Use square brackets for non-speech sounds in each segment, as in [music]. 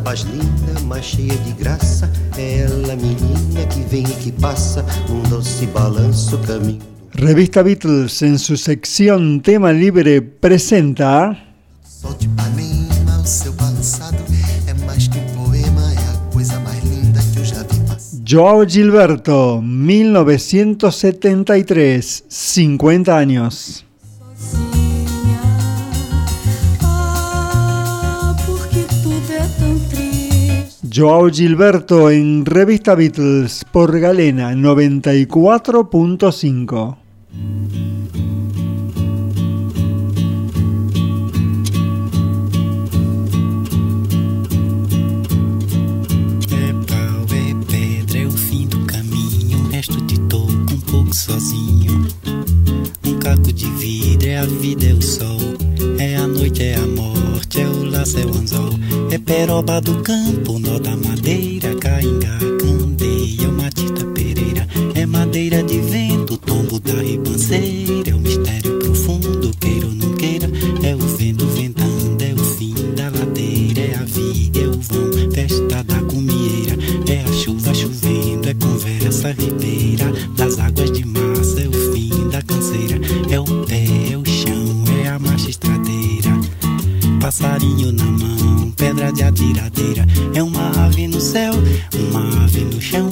mais linda, mais cheia de graça, ela, menina que vem e que passa, doce balanço caminho. Revista Beatles en su sección Tema Libre presenta. Gilberto, 1973, 50 años. Joao Gilberto en Revista Beatles por Galena 94.5. É é é sozinho. Um caco de vidro é a vida, é o sol, é a noite, é a morte anzol. É peroba do campo, nó da madeira Caingá, candeia, matita pereira. É madeira de vento, tombo da ribanceira. passarinho na mão, pedra de atiradeira. É uma ave no céu, uma ave no chão,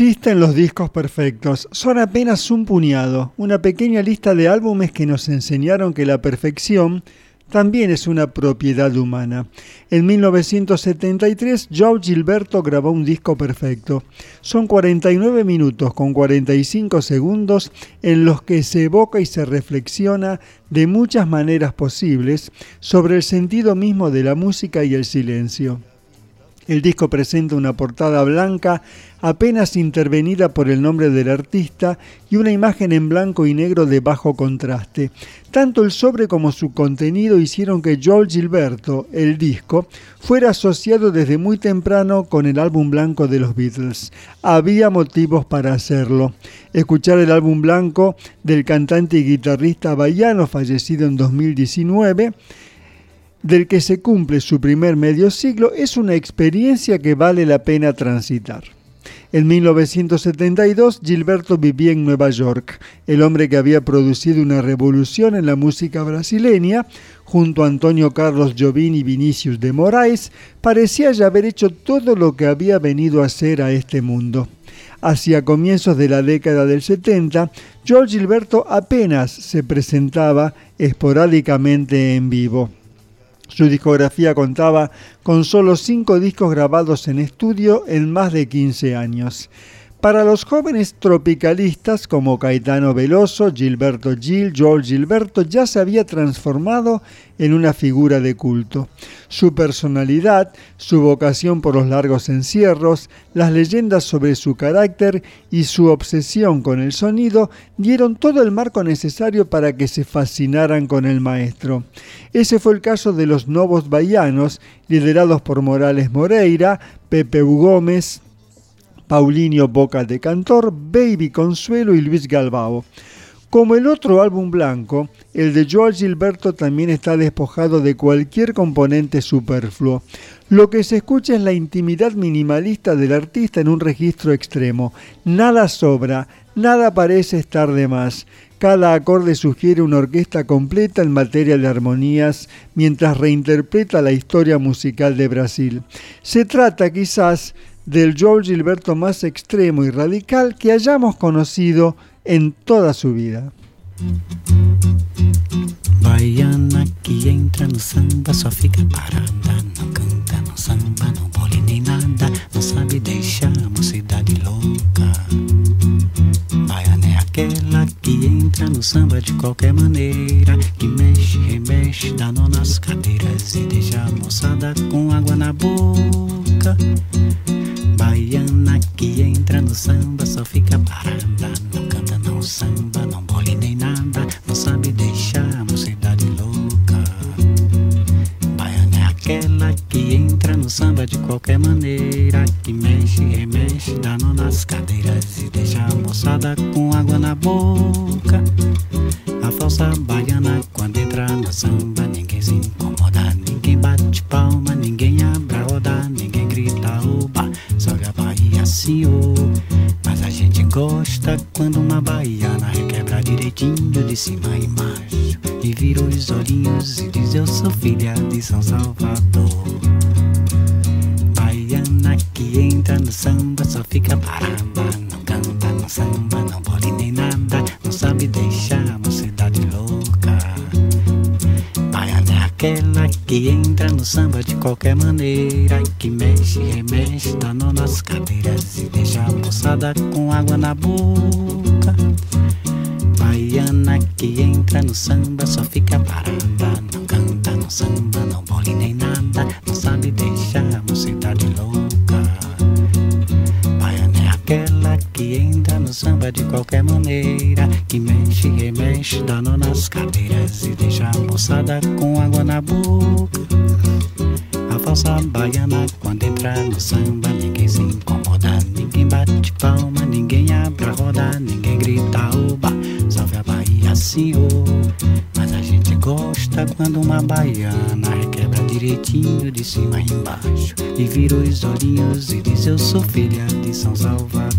Existen los discos perfectos, son apenas un puñado, una pequeña lista de álbumes que nos enseñaron que la perfección también es una propiedad humana. En 1973, Joe Gilberto grabó un disco perfecto. Son 49 minutos con 45 segundos en los que se evoca y se reflexiona de muchas maneras posibles sobre el sentido mismo de la música y el silencio. El disco presenta una portada blanca apenas intervenida por el nombre del artista y una imagen en blanco y negro de bajo contraste. Tanto el sobre como su contenido hicieron que Joel Gilberto, el disco, fuera asociado desde muy temprano con el álbum blanco de los Beatles. Había motivos para hacerlo. Escuchar el álbum blanco del cantante y guitarrista baiano fallecido en 2019 del que se cumple su primer medio siglo es una experiencia que vale la pena transitar. En 1972, Gilberto vivía en Nueva York. El hombre que había producido una revolución en la música brasileña, junto a Antonio Carlos Jobim y Vinicius de Moraes, parecía ya haber hecho todo lo que había venido a hacer a este mundo. Hacia comienzos de la década del 70, Joel Gilberto apenas se presentaba esporádicamente en vivo. Su discografía contaba con solo cinco discos grabados en estudio en más de 15 años. Para los jóvenes tropicalistas como Caetano Veloso, Gilberto Gil, Joel Gilberto ya se había transformado en una figura de culto. Su personalidad, su vocación por los largos encierros, las leyendas sobre su carácter y su obsesión con el sonido dieron todo el marco necesario para que se fascinaran con el maestro. Ese fue el caso de los Novos Baianos, liderados por Morales Moreira, Pepe U. Gómez, Paulinho Boca de Cantor, Baby Consuelo y Luis Galbao. Como el otro álbum blanco, el de Joel Gilberto también está despojado de cualquier componente superfluo. Lo que se escucha es la intimidad minimalista del artista en un registro extremo. Nada sobra, nada parece estar de más. Cada acorde sugiere una orquesta completa en materia de armonías mientras reinterpreta la historia musical de Brasil. Se trata quizás del Joel Gilberto más extremo y radical que hayamos conocido en toda su vida. Baiana que entra no samba só fica parada, não canta, não samba, não bole nem nada, não sabe deixar a mocidade louca. Baiana é aquela que entra no samba de qualquer maneira, que mexe, remexe, dá nó nas cadeiras e deixa a moçada com água na boca. Baiana que entra no samba Só fica parada Não canta, não samba Não bole nem nada Não sabe deixar a mocidade louca. Baiana é aquela que entra no samba De qualquer maneira Que mexe, remexe Dá nó nas cadeiras E deixa a moçada com água na boca. A falsa baiana Quando entra no samba Ninguém se incomoda Ninguém bate palma Ninguém abre a roda Ninguém mas a gente gosta quando uma baiana requebra direitinho de cima e embaixo. E vira os olhinhos e diz: Eu sou filha de São Salvador. Baiana que entra no samba só fica parada. Não canta, não samba, não aquela que entra no samba de qualquer maneira que mexe, remexe, danou nas cadeiras e deixa a moçada com água na boca. Baiana que entra no samba só fica parada, não canta, não samba, não bole nem nada, não sabe deixar a mocidade tá louca. Baiana é aquela que entra no samba de qualquer maneira, que mexe, remexe, danou nas cadeiras e deixa a moçada com água a falsa baiana quando entra no samba Ninguém se incomoda, ninguém bate palma Ninguém abre a roda, ninguém grita oba! Salve a Bahia, senhor. Mas a gente gosta quando uma baiana Requebra direitinho de cima embaixo E vira os olhinhos e diz eu sou filha de São Salvador.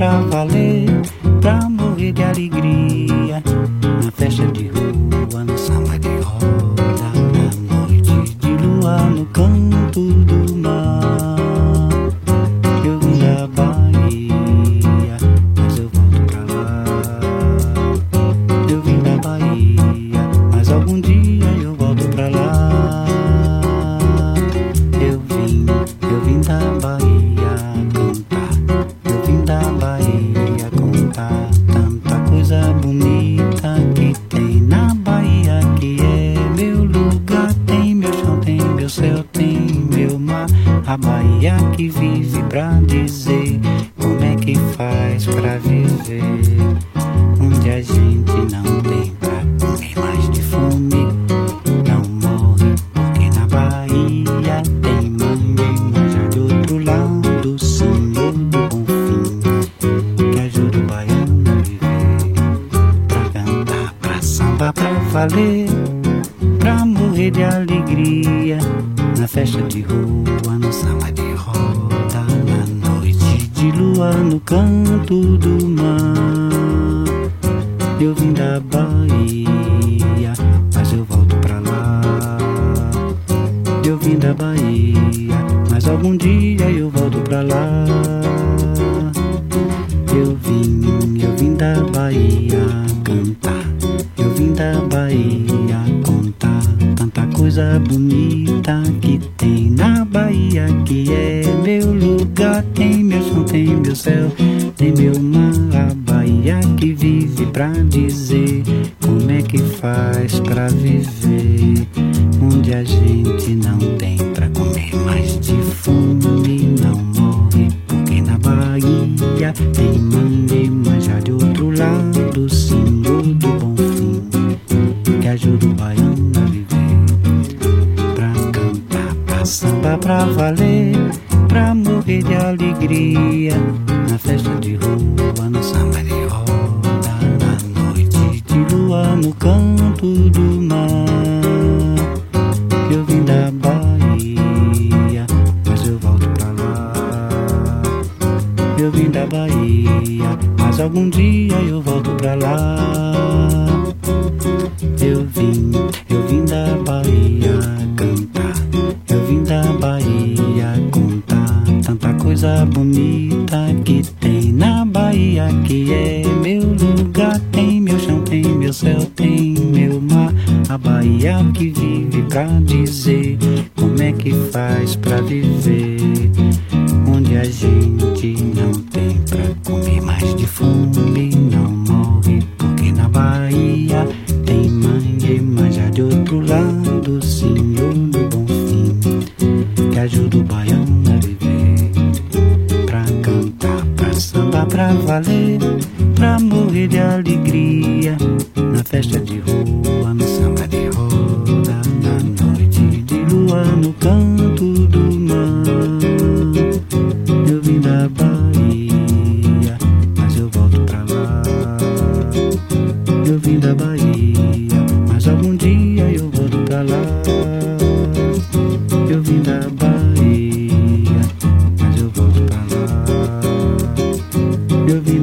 pra valer, pra morrer de alegria.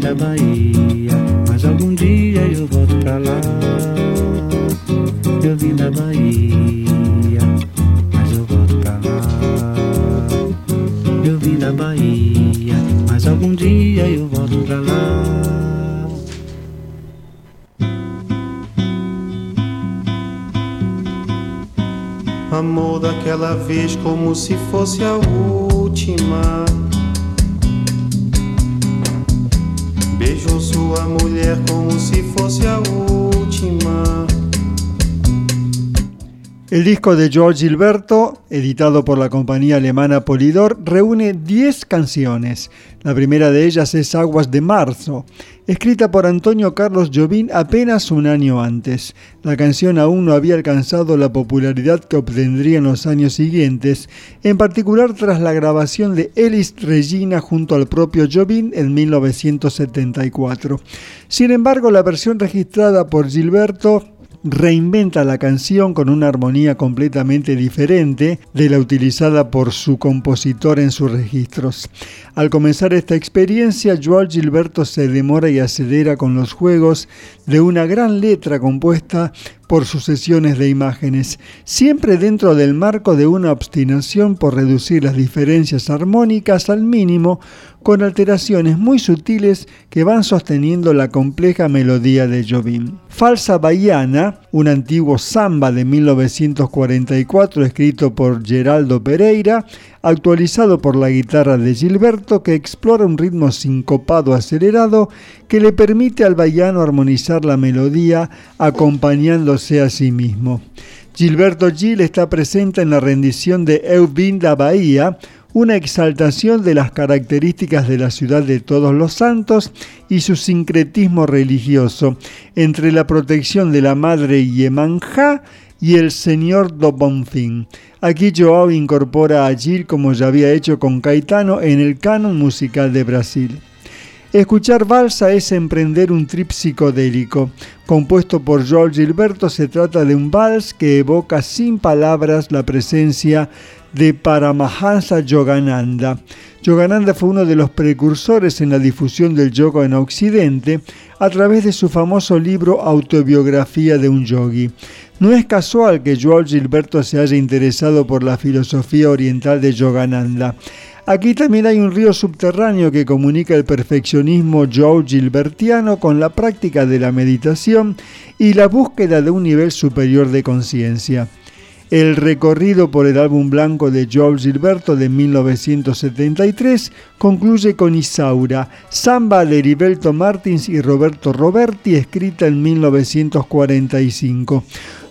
Da Bahia, mas algum dia eu volto pra lá. Eu vim da Bahia, mas eu volto pra lá. Eu vim da Bahia, mas algum dia eu volto pra lá. Amor daquela vez como se fosse a última. El disco de George Gilberto, editado por la compañía alemana Polydor, reúne 10 canciones. La primera de ellas es Aguas de Marzo, escrita por Antonio Carlos Jobim apenas un año antes. La canción aún no había alcanzado la popularidad que obtendría en los años siguientes, en particular tras la grabación de Elis Regina junto al propio Jobim en 1974. Sin embargo, la versión registrada por Gilberto reinventa la canción con una armonía completamente diferente de la utilizada por su compositor en sus registros. Al comenzar esta experiencia, Joao Gilberto se demora y acelera con los juegos de una gran letra compuesta por sucesiones de imágenes, siempre dentro del marco de una obstinación por reducir las diferencias armónicas al mínimo, con alteraciones muy sutiles que van sosteniendo la compleja melodía de Jobim. Falsa Bahiana, un antiguo samba de 1944 escrito por Geraldo Pereira, actualizado por la guitarra de Gilberto que explora un ritmo sincopado acelerado que le permite al baiano armonizar la melodía acompañándose a sí mismo. Gilberto Gil está presente en la rendición de Eu Vim da Bahía, una exaltación de las características de la ciudad de todos los santos y su sincretismo religioso entre la protección de la madre Yemanjá y el señor do Bonfim. Aquí Joao incorpora a Gil como ya había hecho con Caetano en el canon musical de Brasil. Escuchar balsa es emprender un trip psicodélico. Compuesto por Joao Gilberto, se trata de un vals que evoca sin palabras la presencia de Paramahansa Yogananda. Yogananda fue uno de los precursores en la difusión del yoga en Occidente a través de su famoso libro Autobiografía de un yogi. No es casual que Joao Gilberto se haya interesado por la filosofía oriental de Yogananda. Aquí también hay un río subterráneo que comunica el perfeccionismo Joao Gilbertiano con la práctica de la meditación y la búsqueda de un nivel superior de conciencia. El recorrido por el álbum blanco de Joao Gilberto de 1973 concluye con Isaura, samba de Heriberto Martins y Roberto Roberti, escrita en 1945.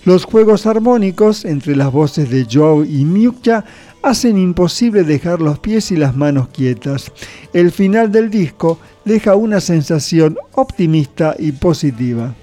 Los juegos armónicos entre las voces de Joao y Miukja hacen imposible dejar los pies y las manos quietas. El final del disco deja una sensación optimista y positiva.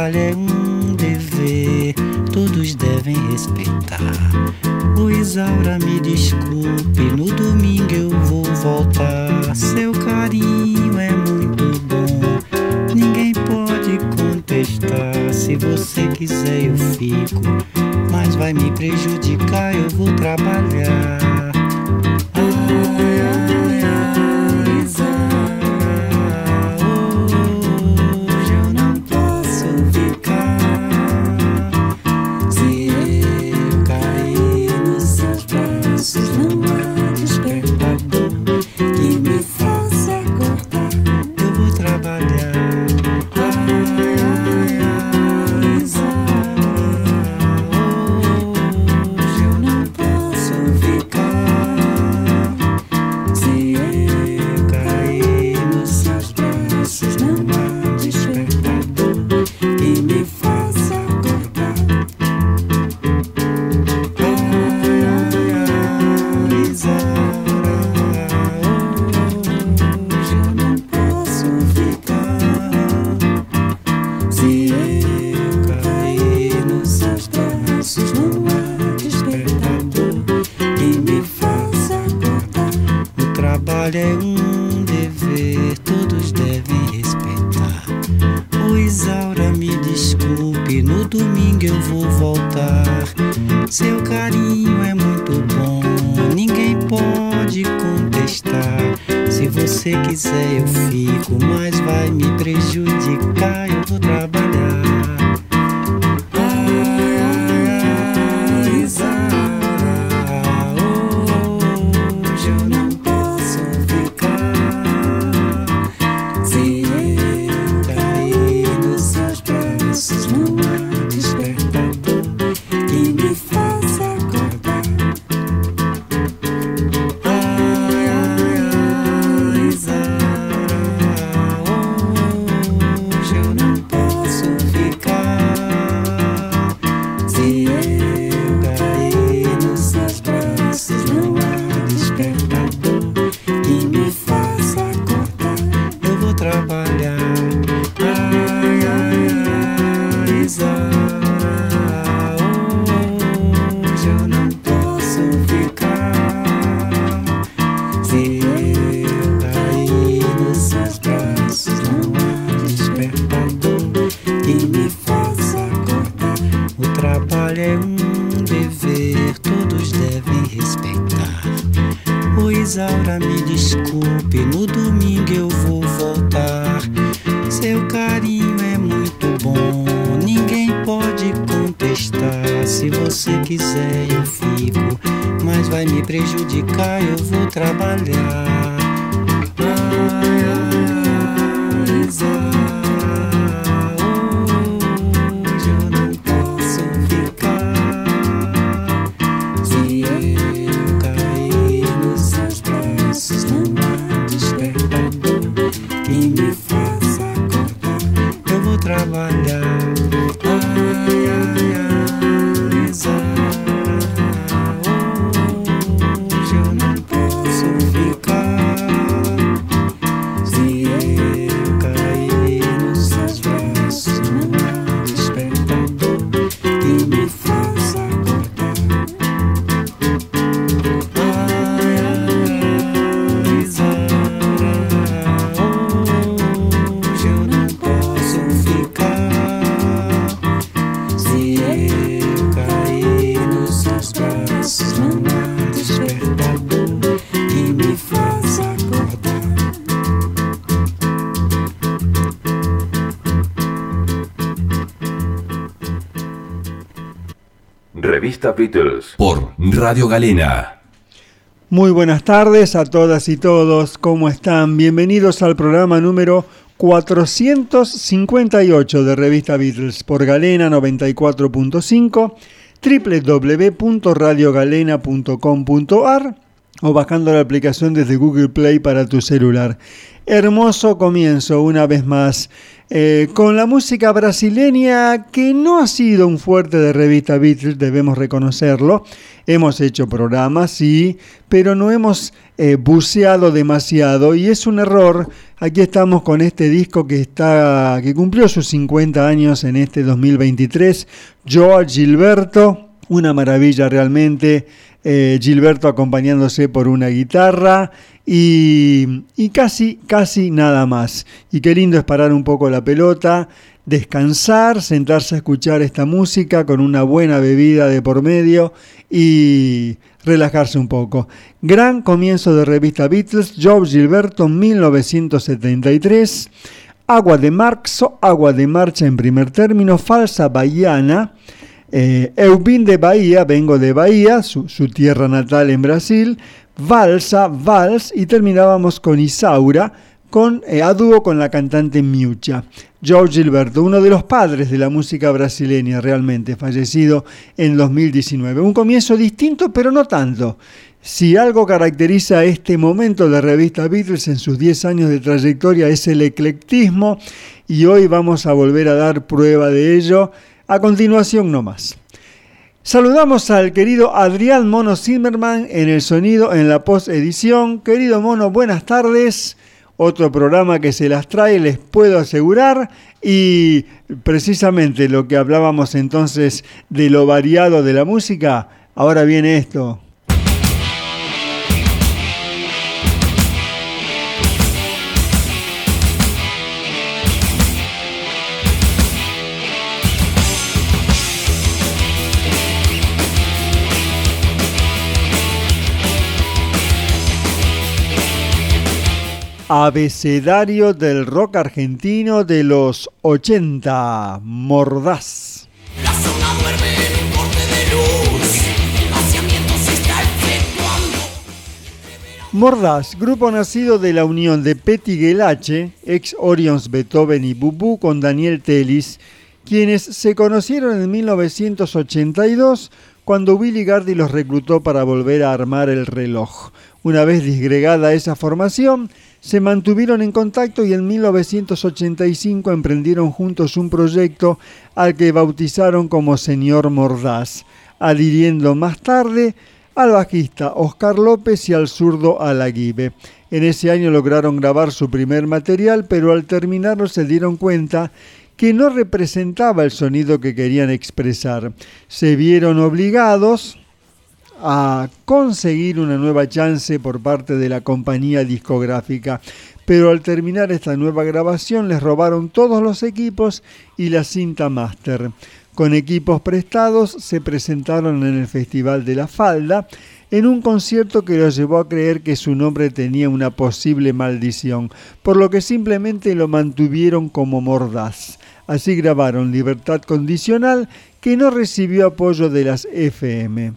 trabalho é um dever, todos devem respeitar. O Isaura, me desculpe, no domingo eu vou voltar. Seu carinho é muito bom, ninguém pode contestar. Se você quiser, eu fico, mas vai me prejudicar, eu vou trabalhar. Por Radio Galena. Muy buenas tardes a todas y todos, ¿cómo están? Bienvenidos al programa número 458 de Revista Beatles por Galena 94.5 www.radiogalena.com.ar o bajando la aplicación desde Google Play para tu celular. Hermoso comienzo una vez más eh, con la música brasileña que no ha sido un fuerte de revista Beatles, debemos reconocerlo. Hemos hecho programas, sí, pero no hemos eh, buceado demasiado y es un error. Aquí estamos con este disco que, está, que cumplió sus 50 años en este 2023, George Gilberto, una maravilla realmente eh, Gilberto acompañándose por una guitarra y, y, casi, casi nada más. Y qué lindo es parar un poco la pelota, descansar, sentarse a escuchar esta música con una buena bebida de por medio y relajarse un poco. Gran comienzo de revista Beatles, Job Gilberto 1973. Agua de marzo, agua de marcha en primer término, falsa bahiana, eh, de Bahía, vengo de Bahía, su, su tierra natal en Brasil. Valsa, Vals y terminábamos con Isaura, con, eh, a dúo con la cantante Miucha. George Gilberto, uno de los padres de la música brasileña realmente, fallecido en 2019. Un comienzo distinto, pero no tanto. Si algo caracteriza este momento de revista Beatles en sus 10 años de trayectoria es el eclectismo y hoy vamos a volver a dar prueba de ello. A continuación no más. Saludamos al querido Adrián Mono Zimmerman en el sonido en la post edición. Querido Mono, buenas tardes otro programa que se las trae, les puedo asegurar. Y precisamente lo que hablábamos entonces de lo variado de la música, ahora viene esto. Abecedario del rock argentino de los 80, Mordaz. La zona duerme en un corte de luz, se está efectuando. Mordaz, grupo nacido de la unión de Petty Gelache, ex Orions Beethoven y Bubú con Daniel Telis, quienes se conocieron en 1982 cuando Willy Gardy los reclutó para volver a armar el reloj. Una vez disgregada esa formación, se mantuvieron en contacto y en 1985 emprendieron juntos un proyecto al que bautizaron como Señor Mordaz, adhiriendo más tarde al bajista Oscar López y al zurdo Alaguibe. En ese año lograron grabar su primer material, pero al terminarlo se dieron cuenta que no representaba el sonido que querían expresar. Se vieron obligados a conseguir una nueva chance por parte de la compañía discográfica, pero al terminar esta nueva grabación les robaron todos los equipos y la cinta máster. Con equipos prestados se presentaron en el Festival de la Falda en un concierto que los llevó a creer que su nombre tenía una posible maldición, por lo que simplemente lo mantuvieron como mordaz. Así grabaron Libertad Condicional, que no recibió apoyo de las FM.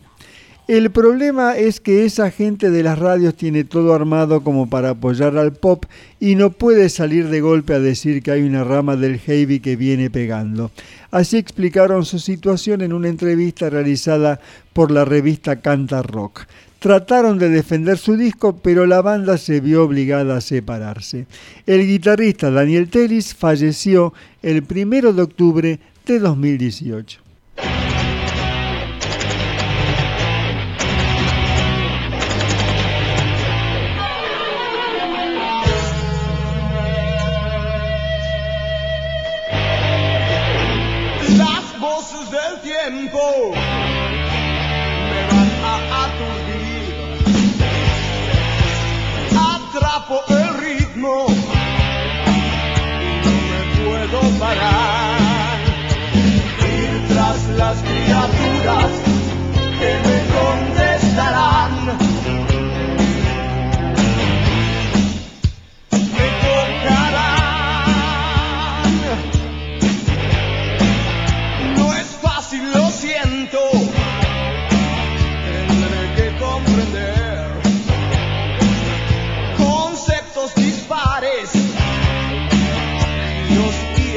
El problema es que esa gente de las radios tiene todo armado como para apoyar al pop y no puede salir de golpe a decir que hay una rama del heavy que viene pegando. Así explicaron su situación en una entrevista realizada por la revista Canta Rock. Trataron de defender su disco, pero la banda se vio obligada a separarse. El guitarrista Daniel Telis falleció el 1 de octubre de 2018. Me van a aturdir. Atrapo el ritmo y no me puedo parar. Ir tras las criaturas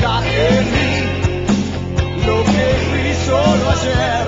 buscar en mí lo que fui solo ayer.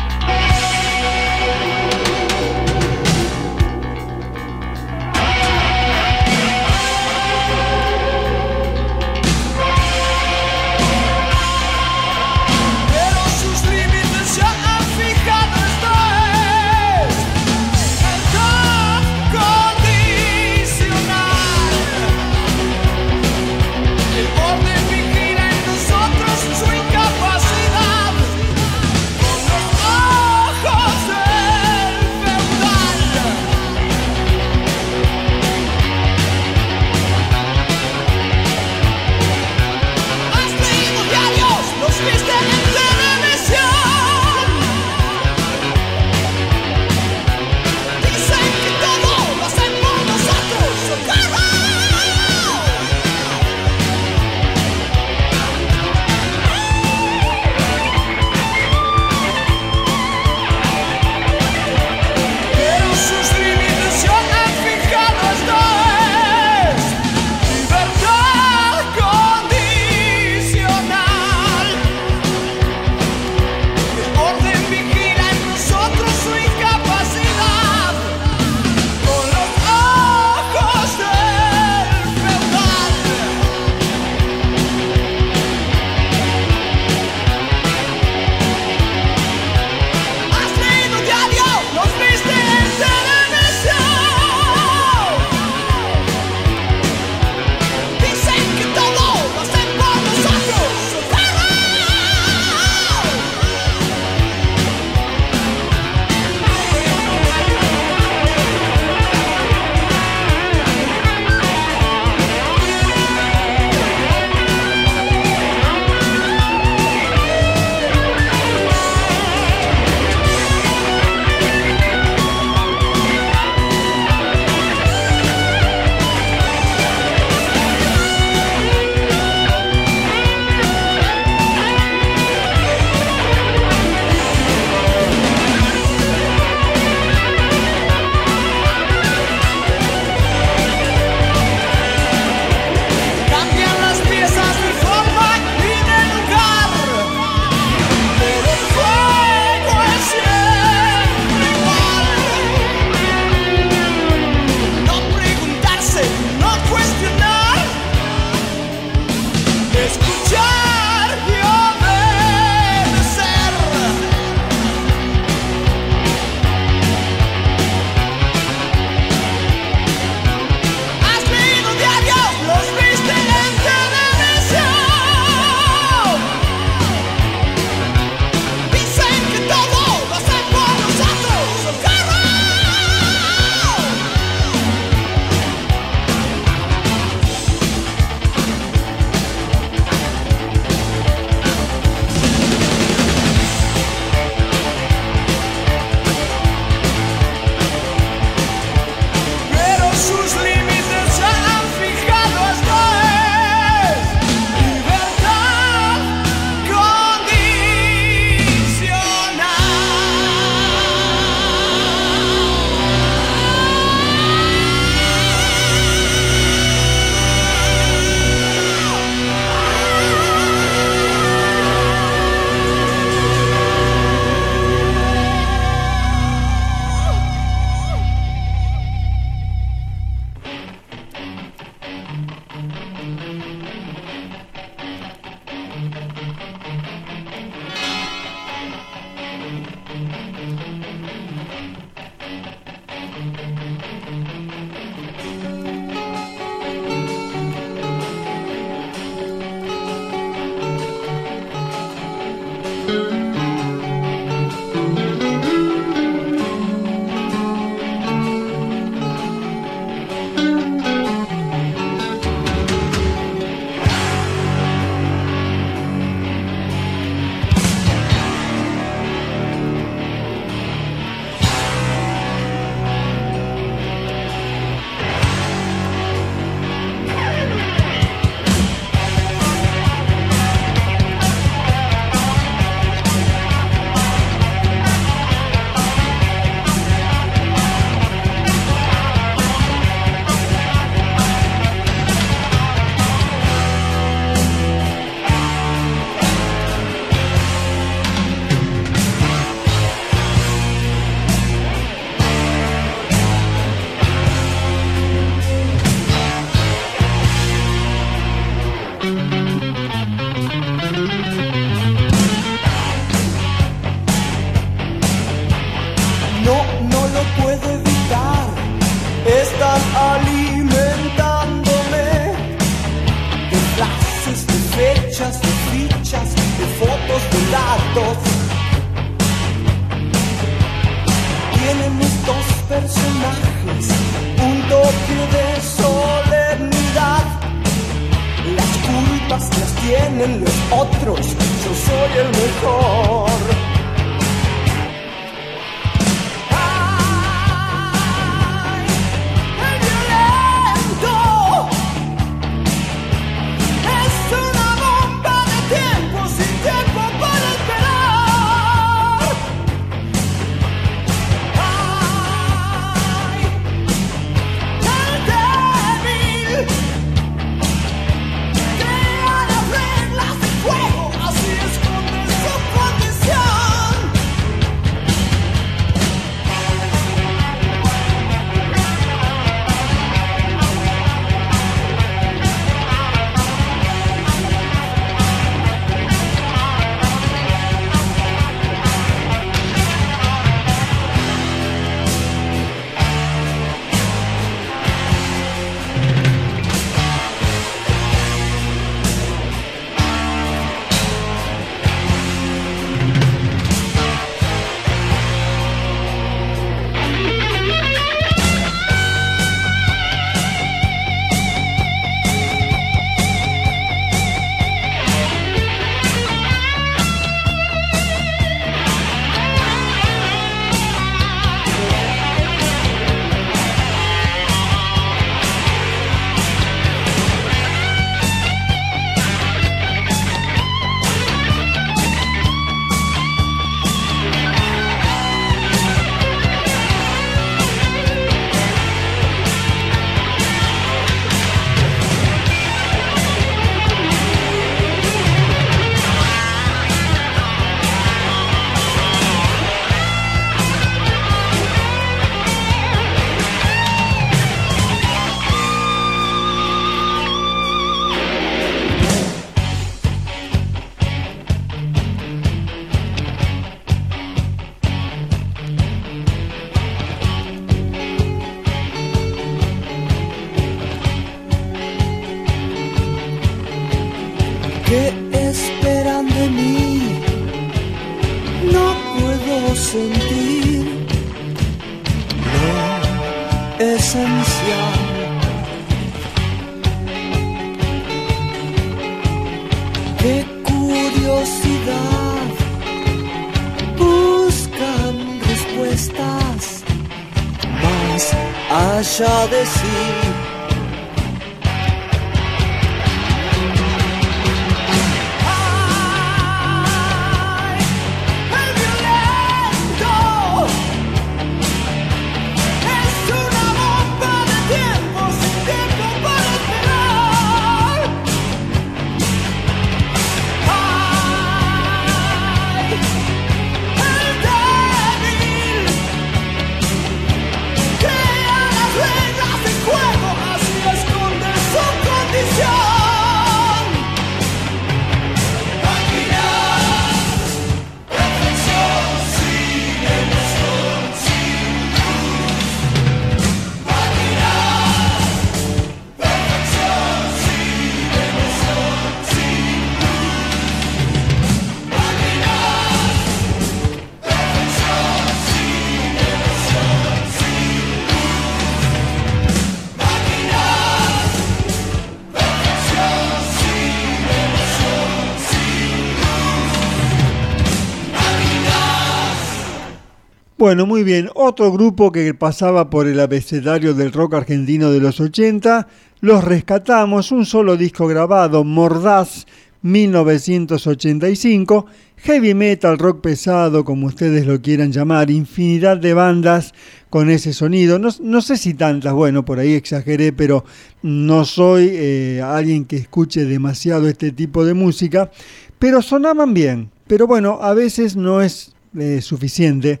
Bueno, muy bien. Otro grupo que pasaba por el abecedario del rock argentino de los 80, los rescatamos, un solo disco grabado, Mordaz, 1985, heavy metal, rock pesado, como ustedes lo quieran llamar, infinidad de bandas con ese sonido, no, sé si tantas, bueno, por ahí exageré, pero no soy eh, alguien que escuche demasiado este tipo de música, pero sonaban bien, pero bueno, a veces no es eh, suficiente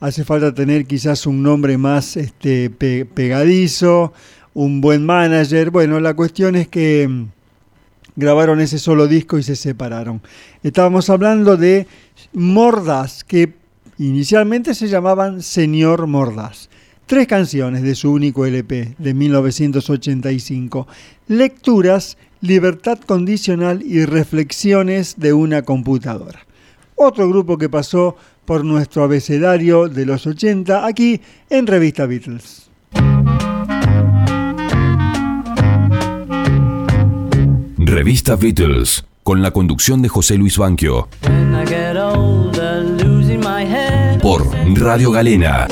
hace falta tener quizás un nombre más este, pe- pegadizo, un buen manager. Bueno, la cuestión es que mm, grabaron ese solo disco y se separaron. Estábamos hablando de Mordaz, que inicialmente se llamaban Señor Mordaz. Tres canciones de su único LP de 1985. Lecturas, Libertad Condicional y Reflexiones de una computadora. Otro grupo que pasó por nuestro abecedario de los 80 aquí en Revista Beatles. Revista Beatles. con la conducción de José Luis Banquio. Older. Por Radio Galena.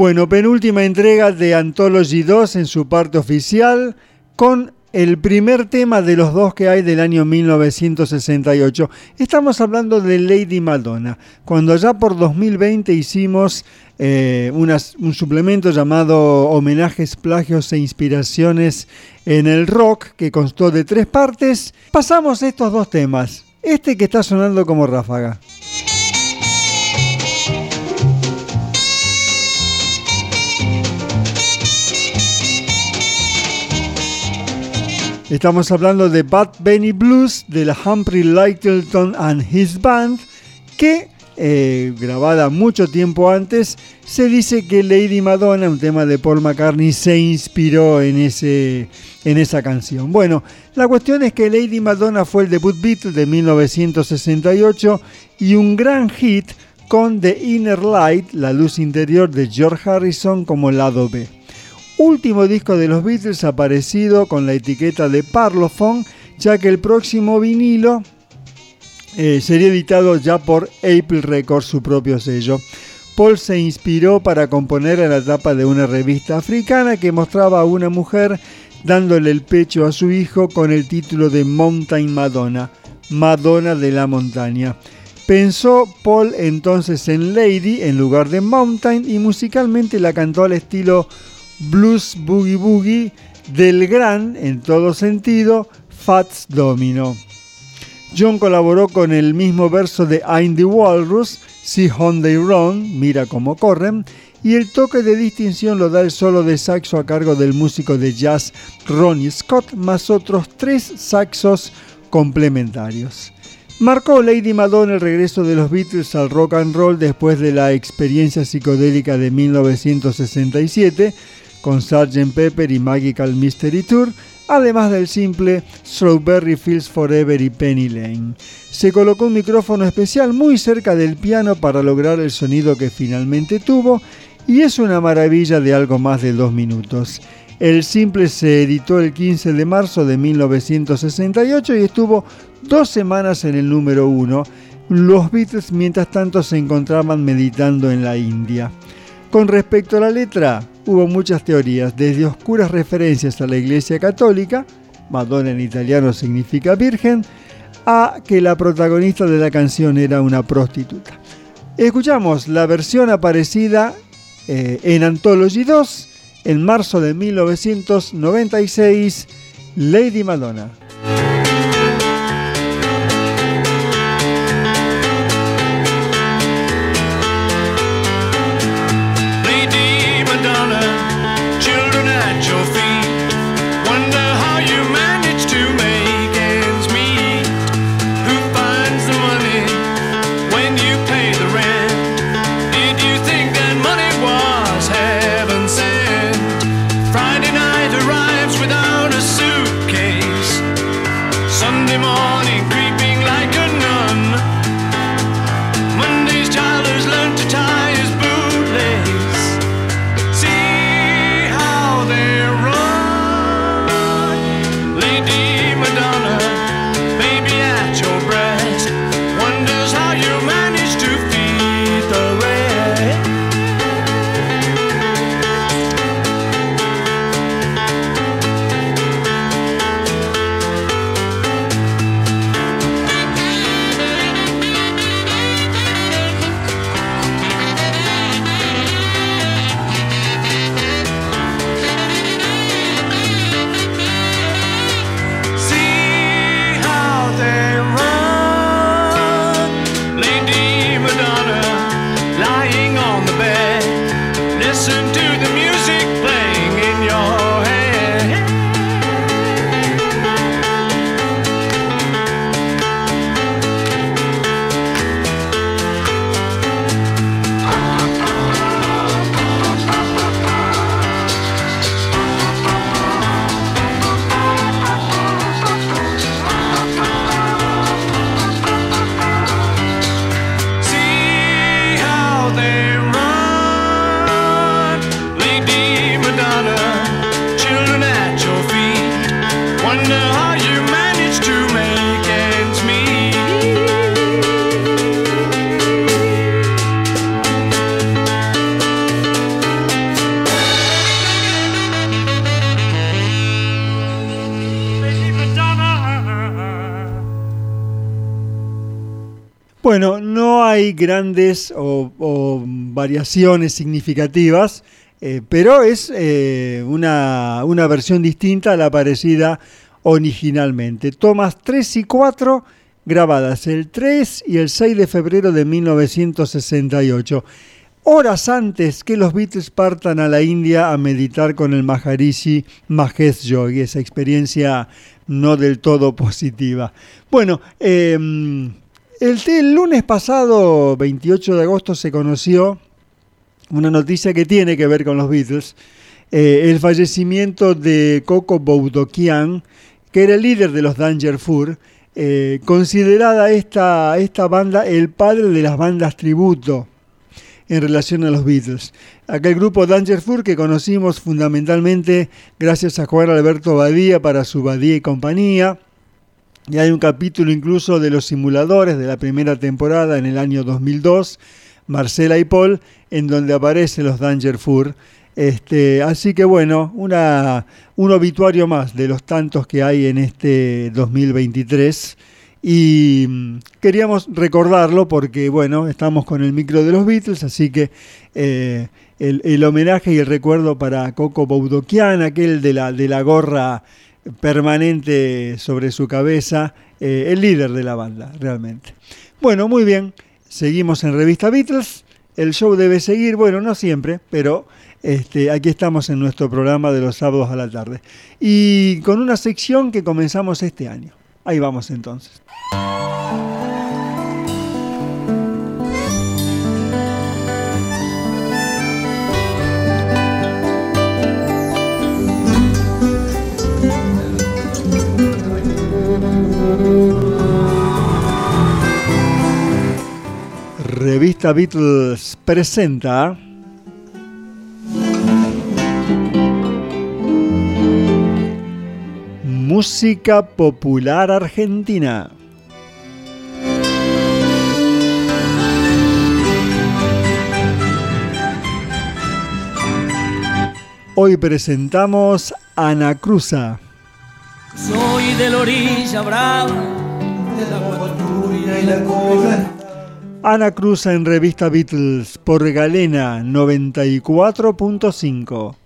Bueno, penúltima entrega de Anthology 2 en su parte oficial con el primer tema de los dos que hay del año 1968. Estamos hablando de Lady Madonna, cuando ya por 2020 hicimos eh, un suplemento llamado Homenajes, Plagios e Inspiraciones en el Rock, que constó de tres partes. Pasamos estos dos temas. Este que está sonando como ráfaga. Estamos hablando de Bad Benny Blues de la Humphrey Lyttelton and His Band, que, eh, grabada mucho tiempo antes, se dice que Lady Madonna, un tema de Paul McCartney, se inspiró en, ese, en esa canción. Bueno, la cuestión es que Lady Madonna fue el debut Beatle de 1968 y un gran hit con The Inner Light, la luz interior de George Harrison como lado B último disco de los Beatles aparecido con la etiqueta de Parlophone, ya que el próximo vinilo eh, sería editado ya por Apple Records, su propio sello. Paul se inspiró para componer a la tapa de una revista africana que mostraba a una mujer dándole el pecho a su hijo con el título de Mountain Madonna, Madonna de la montaña. Pensó Paul entonces en Lady en lugar de Mountain y musicalmente la cantó al estilo blues boogie boogie del gran, en todo sentido, Fats Domino. John colaboró con el mismo verso de I'm the Walrus, See How They Run, Mira cómo corren, y el toque de distinción lo da el solo de saxo a cargo del músico de jazz Ronnie Scott, más otros tres saxos complementarios. Marcó Lady Madonna el regreso de los Beatles al rock and roll después de la experiencia psicodélica de 1967 con Sgt. Pepper y Magical Mystery Tour, además del simple Strawberry Fields Forever y Penny Lane. Se colocó un micrófono especial muy cerca del piano para lograr el sonido que finalmente tuvo y es una maravilla de algo más de dos minutos. El simple se editó el 15 de marzo de 1968 y estuvo dos semanas en el número uno. Los Beatles mientras tanto se encontraban meditando en la India. Con respecto a la letra, hubo muchas teorías, desde oscuras referencias a la Iglesia Católica, Madonna en italiano significa virgen, a que la protagonista de la canción era una prostituta. Escuchamos la versión aparecida eh, en Anthology 2 en marzo de 1996, Lady Madonna. Grandes o, variaciones significativas, eh, pero es eh, una, una versión distinta a la parecida originalmente. Tomas 3 y 4 grabadas el 3 y el 6 de febrero de 1968, horas antes que los Beatles partan a la India a meditar con el Maharishi Mahesh Yogi, esa experiencia no del todo [laughs] positiva. Bueno, eh, el, el lunes pasado, 28 de agosto, se conoció una noticia que tiene que ver con los Beatles, eh, el fallecimiento de Coco Boudokian, que era el líder de los Dangerfur, eh, considerada esta, esta banda el padre de las bandas tributo en relación a los Beatles. Aquel grupo Dangerfur que conocimos fundamentalmente gracias a Juan Alberto Badía para su Badía y compañía. Y hay un capítulo incluso de los simuladores de la primera temporada en el año 2002, Marcela y Paul, en donde aparecen los Dangerfur. Este, así que bueno, una, un obituario más de los tantos que hay en este 2023 y mm, queríamos recordarlo porque bueno, estamos con el micro de los Beatles, así que eh, el, el, homenaje y el recuerdo para Coco Boudokian, aquel de la, de la gorra permanente sobre su cabeza, eh, el líder de la banda, realmente. Bueno, muy bien, seguimos en Revista Beatles, el show debe seguir, bueno, no siempre, pero este, aquí estamos en nuestro programa de los sábados a la tarde. Y con una sección que comenzamos este año. Ahí vamos entonces. Revista Beatles presenta Música Popular Argentina. Hoy presentamos Ana Cruza. Soy de la orilla brava, de la y la cola. Ana Cruz en Revista Beatles por Galena 94.5.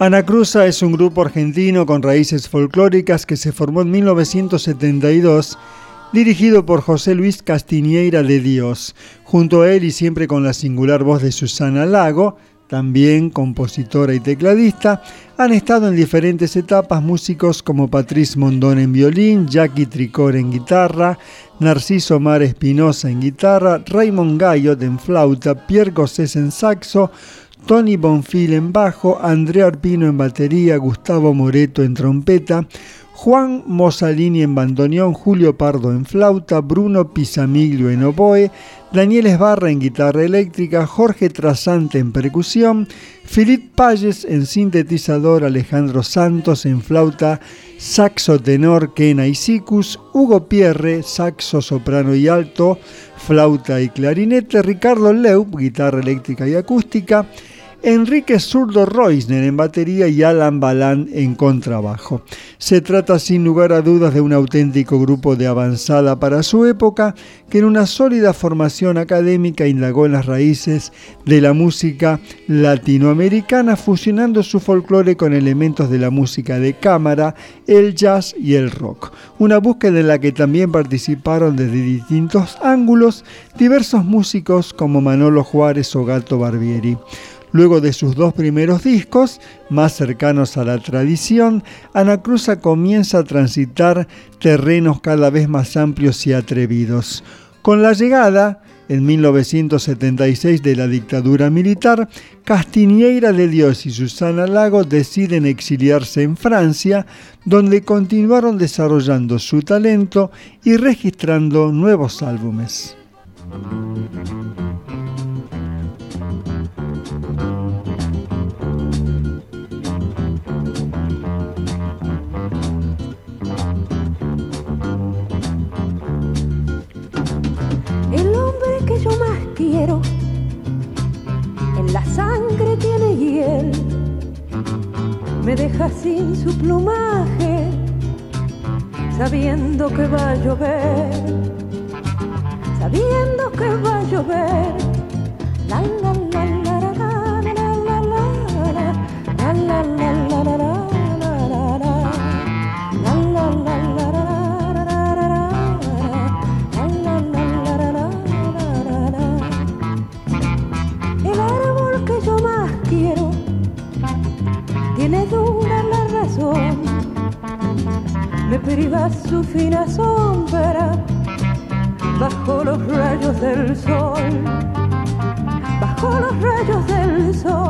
Anacruza es un grupo argentino con raíces folclóricas que se formó en 1972 dirigido por José Luis Castiñeira de Dios. Junto a él y siempre con la singular voz de Susana Lago, también compositora y tecladista, han estado en diferentes etapas músicos como Patrice Mondón en violín, Jackie Tricor en guitarra, Narciso Mar Espinosa en guitarra, Raymond Gayot en flauta, Pierre Gossés en saxo, Tony Bonfil en bajo, Andrea Arpino en batería, Gustavo Moreto en trompeta, Juan Mosalini en bandoneón, Julio Pardo en flauta, Bruno Pisamiglio en oboe, Daniel Esbarra en guitarra eléctrica, Jorge Trasante en percusión, Philip Palles en sintetizador, Alejandro Santos en flauta, saxo tenor, Kena y Sicus, Hugo Pierre, saxo soprano y alto, flauta y clarinete, Ricardo Leu, guitarra eléctrica y acústica, Enrique Zurdo Reusner en batería y Alan Balan en contrabajo. Se trata sin lugar a dudas de un auténtico grupo de avanzada para su época que en una sólida formación académica indagó en las raíces de la música latinoamericana fusionando su folclore con elementos de la música de cámara, el jazz y el rock. Una búsqueda en la que también participaron desde distintos ángulos diversos músicos como Manolo Juárez o Gato Barbieri. Luego de sus dos primeros discos, más cercanos a la tradición, Anacruza comienza a transitar terrenos cada vez más amplios y atrevidos. Con la llegada, en 1976, de la dictadura militar, Castiñeira de Dios y Susana Lago deciden exiliarse en Francia, donde continuaron desarrollando su talento y registrando nuevos álbumes. En la sangre tiene hiel, me deja sin su plumaje, sabiendo que va a llover, sabiendo que va a llover. La la la la la la la la la la la la me priva su fina sombra bajo los rayos del sol, bajo los rayos del sol.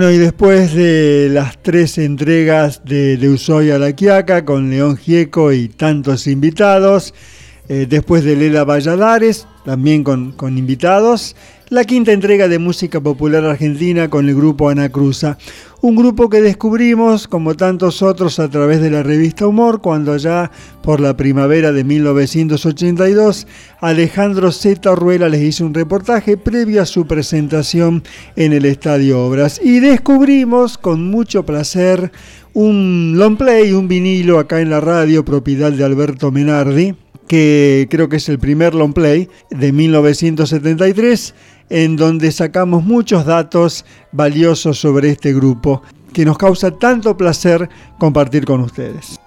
Bueno, y después de las tres entregas de, de Ushuaia a la Quiaca con León Gieco y tantos invitados, eh, después de Lela Valladares, también con, invitados, la quinta entrega de música popular argentina con el grupo Anacruza, un grupo que descubrimos, como tantos otros, a través de la revista Humor, cuando allá por la primavera de 1982, Alejandro Z. Ruela les hizo un reportaje previo a su presentación en el Estadio Obras. Y descubrimos con mucho placer un long play, un vinilo acá en la radio, propiedad de Alberto Menardi, que creo que es el primer long play de 1973 en donde sacamos muchos datos valiosos sobre este grupo que nos causa tanto placer compartir con ustedes.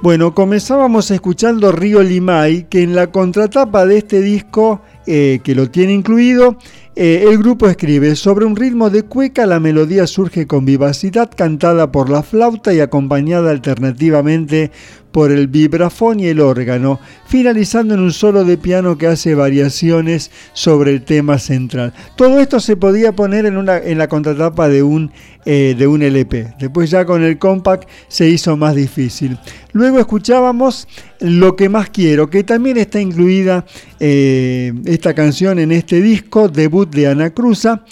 Bueno, comenzábamos escuchando Río Limay, que en la contratapa de este disco, eh, que lo tiene incluido, eh, el grupo escribe, sobre un ritmo de cueca la melodía surge con vivacidad cantada por la flauta y acompañada alternativamente por el vibrafón y el órgano, finalizando en un solo de piano que hace variaciones sobre el tema central. Todo esto se podía poner en, una, en la contratapa de un, eh, de un LP. Después ya con el compact se hizo más difícil. Luego escuchábamos Lo que más quiero, que también está incluida eh, esta canción en este disco, debut de Ana Cruza.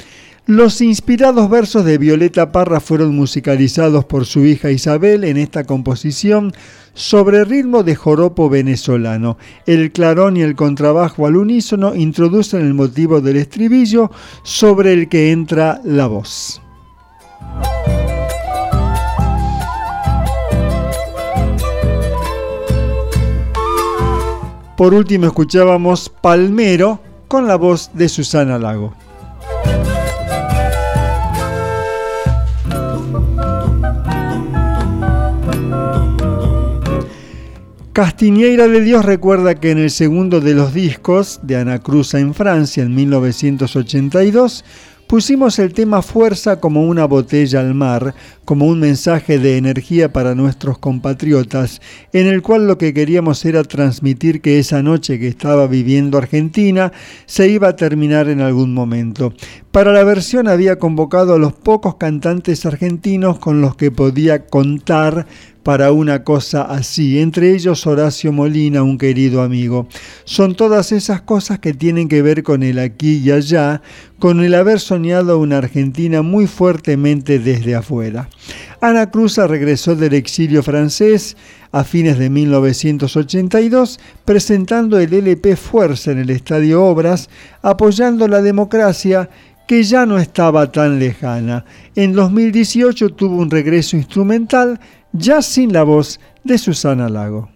Los inspirados versos de Violeta Parra fueron musicalizados por su hija Isabel en esta composición sobre ritmo de joropo venezolano. El clarón y el contrabajo al unísono introducen el motivo del estribillo sobre el que entra la voz. Por último escuchábamos Palmero con la voz de Susana Lago. Castiñeira de Dios recuerda que en el segundo de los discos de Ana Cruza en Francia en 1982 pusimos el tema Fuerza como una botella al mar, como un mensaje de energía para nuestros compatriotas, en el cual lo que queríamos era transmitir que esa noche que estaba viviendo Argentina se iba a terminar en algún momento. Para la versión había convocado a los pocos cantantes argentinos con los que podía contar para una cosa así, entre ellos Horacio Molina, un querido amigo. Son todas esas cosas que tienen que ver con el aquí y allá, con el haber soñado una Argentina muy fuertemente desde afuera. Ana Cruza regresó del exilio francés a fines de 1982, presentando el LP Fuerza en el Estadio Obras, apoyando la democracia que ya no estaba tan lejana. En 2018 tuvo un regreso instrumental, ya sin la voz de Susana Lago.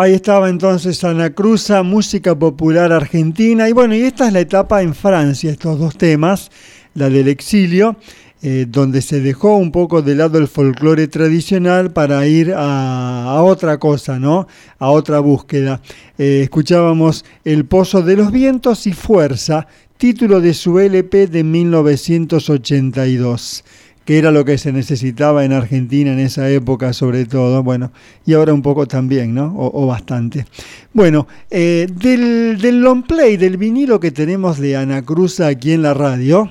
Ahí estaba entonces Ana Cruza, música popular argentina. Y bueno, y esta es la etapa en Francia, estos dos temas, la del exilio, eh, donde se dejó un poco de lado el folclore tradicional para ir a, otra cosa, ¿no? A otra búsqueda. Eh, escuchábamos El Pozo de los Vientos y Fuerza, título de su LP de 1982 que era lo que se necesitaba en Argentina en esa época sobre todo, bueno, y ahora un poco también, ¿no? O, bastante. Bueno, eh, del, del long play, del vinilo que tenemos de Ana Cruz aquí en la radio,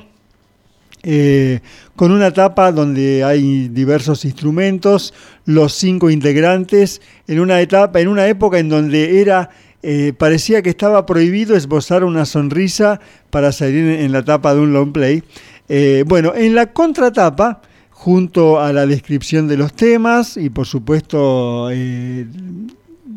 eh, con una tapa donde hay diversos instrumentos, los cinco integrantes, en una etapa, en una época en donde era eh, parecía que estaba prohibido esbozar una sonrisa para salir en la tapa de un long play. Eh, bueno, en la contratapa, junto a la descripción de los temas y por supuesto eh,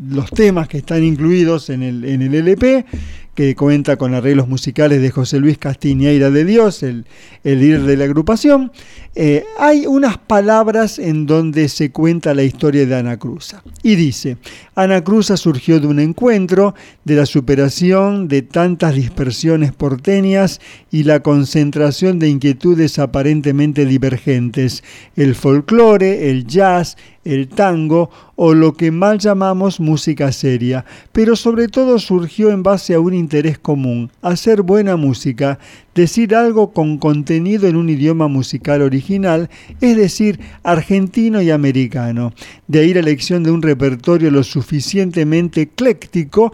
los temas que están incluidos en el, LP, que cuenta con arreglos musicales de José Luis Castiñeira de Dios, el, el líder de la agrupación, eh, hay unas palabras en donde se cuenta la historia de Ana Cruza. Y dice, Ana Cruza surgió de un encuentro, de la superación de tantas dispersiones porteñas y la concentración de inquietudes aparentemente divergentes, el folclore, el jazz, el tango o lo que mal llamamos música seria, pero sobre todo surgió en base a un interés común, hacer buena música, decir algo con contenido en un idioma musical original, es decir, argentino y americano. De ahí la elección de un repertorio lo suficientemente ecléctico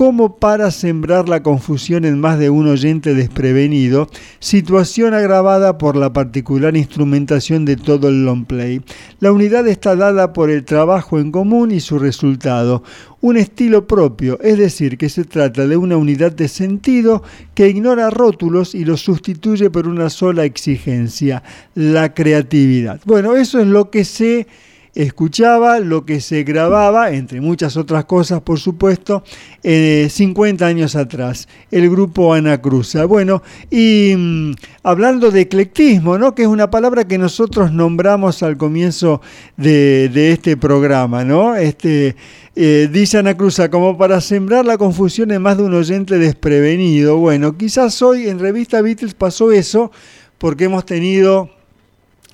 como para sembrar la confusión en más de un oyente desprevenido, situación agravada por la particular instrumentación de todo el long play. La unidad está dada por el trabajo en común y su resultado, un estilo propio, es decir, que se trata de una unidad de sentido que ignora rótulos y los sustituye por una sola exigencia, la creatividad. Bueno, eso es lo que se escuchaba lo que se grababa, entre muchas otras cosas, por supuesto, eh, 50 años atrás, el grupo Ana Cruza. Bueno, y mm, hablando de eclectismo, ¿no? que es una palabra que nosotros nombramos al comienzo de, de este programa, ¿no? Este, eh, dice Ana Cruza, como para sembrar la confusión en más de un oyente desprevenido. Bueno, quizás hoy en Revista Beatles pasó eso, porque hemos tenido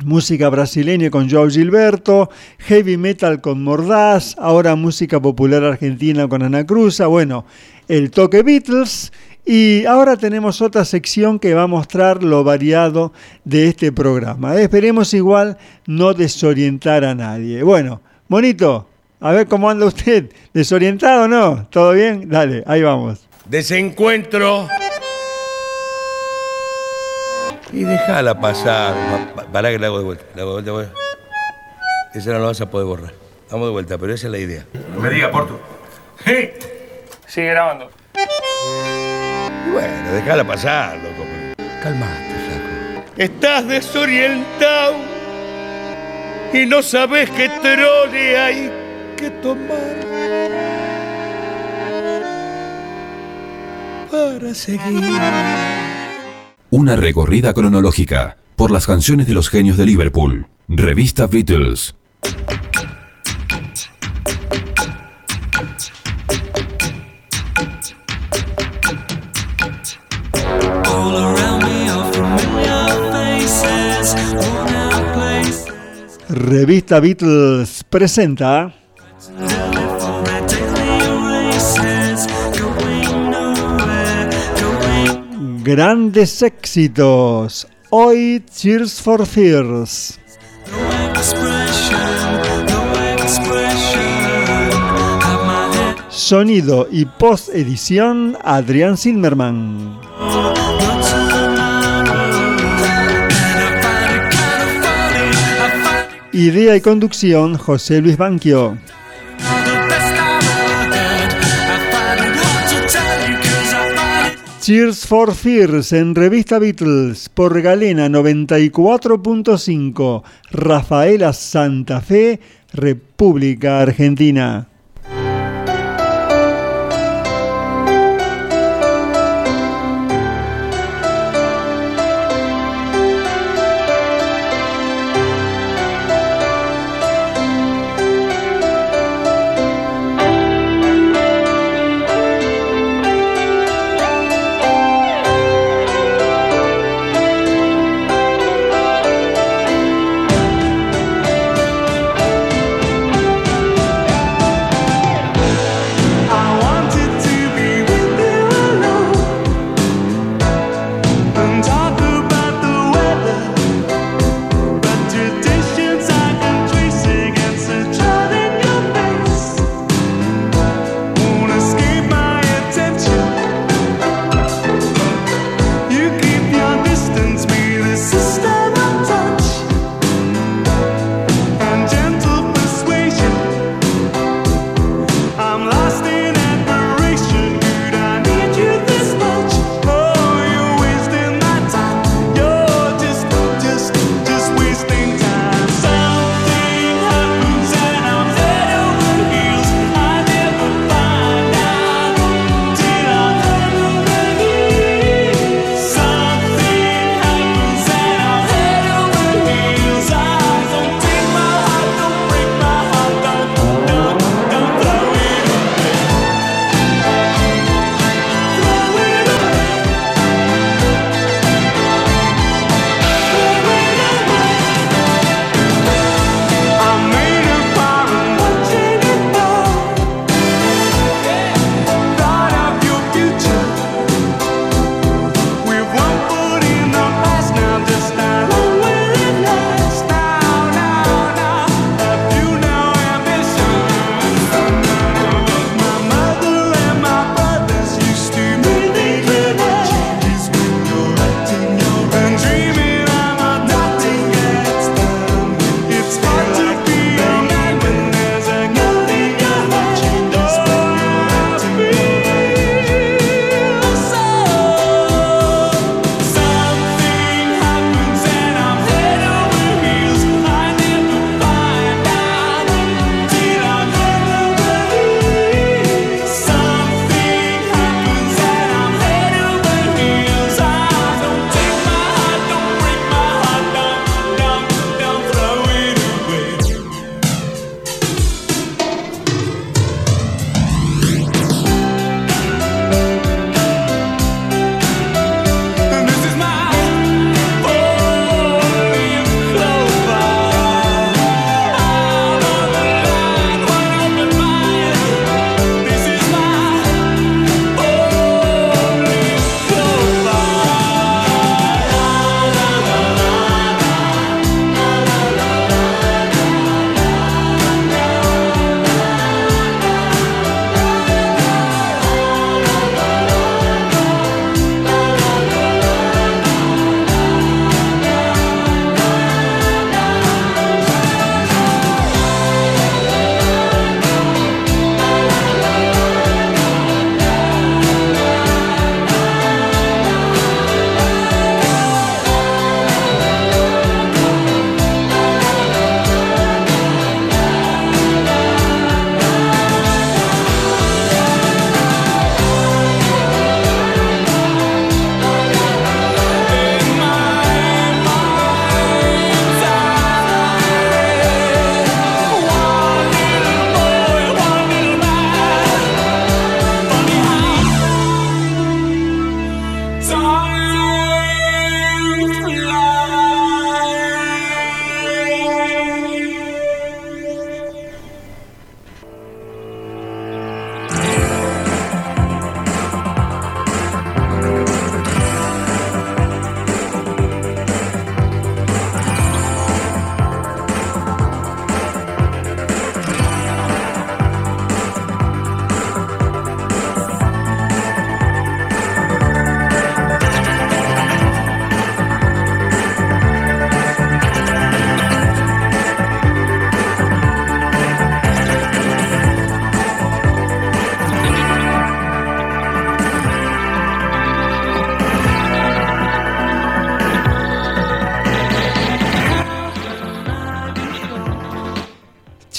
música brasileña con Joao Gilberto, heavy metal con Mordaz, ahora música popular argentina con Ana Cruza, bueno, el toque Beatles y ahora tenemos otra sección que va a mostrar lo variado de este programa. Esperemos igual no desorientar a nadie. Bueno, bonito, a ver cómo anda usted. ¿Desorientado o no? ¿Todo bien? Dale, ahí vamos. Desencuentro. Y déjala pasar. Para que la hago de vuelta. La hago de vuelta. Esa no la vas a poder borrar. Vamos de vuelta, pero esa es la idea. No me diga, Porto. Sí. Sigue grabando. Y bueno, déjala pasar, loco. Calmate, flaco. Estás desorientado y no sabes qué trole hay que tomar para seguir. Una recorrida cronológica por las canciones de los genios de Liverpool. Revista Beatles. Revista Beatles presenta grandes éxitos. Hoy Cheers for Fears. Sonido y post-edición Adrián Silmerman. Idea y conducción José Luis Banquio. Cheers for Fears en Revista Beatles por Galena 94.5, Rafaela Santa Fe, República Argentina.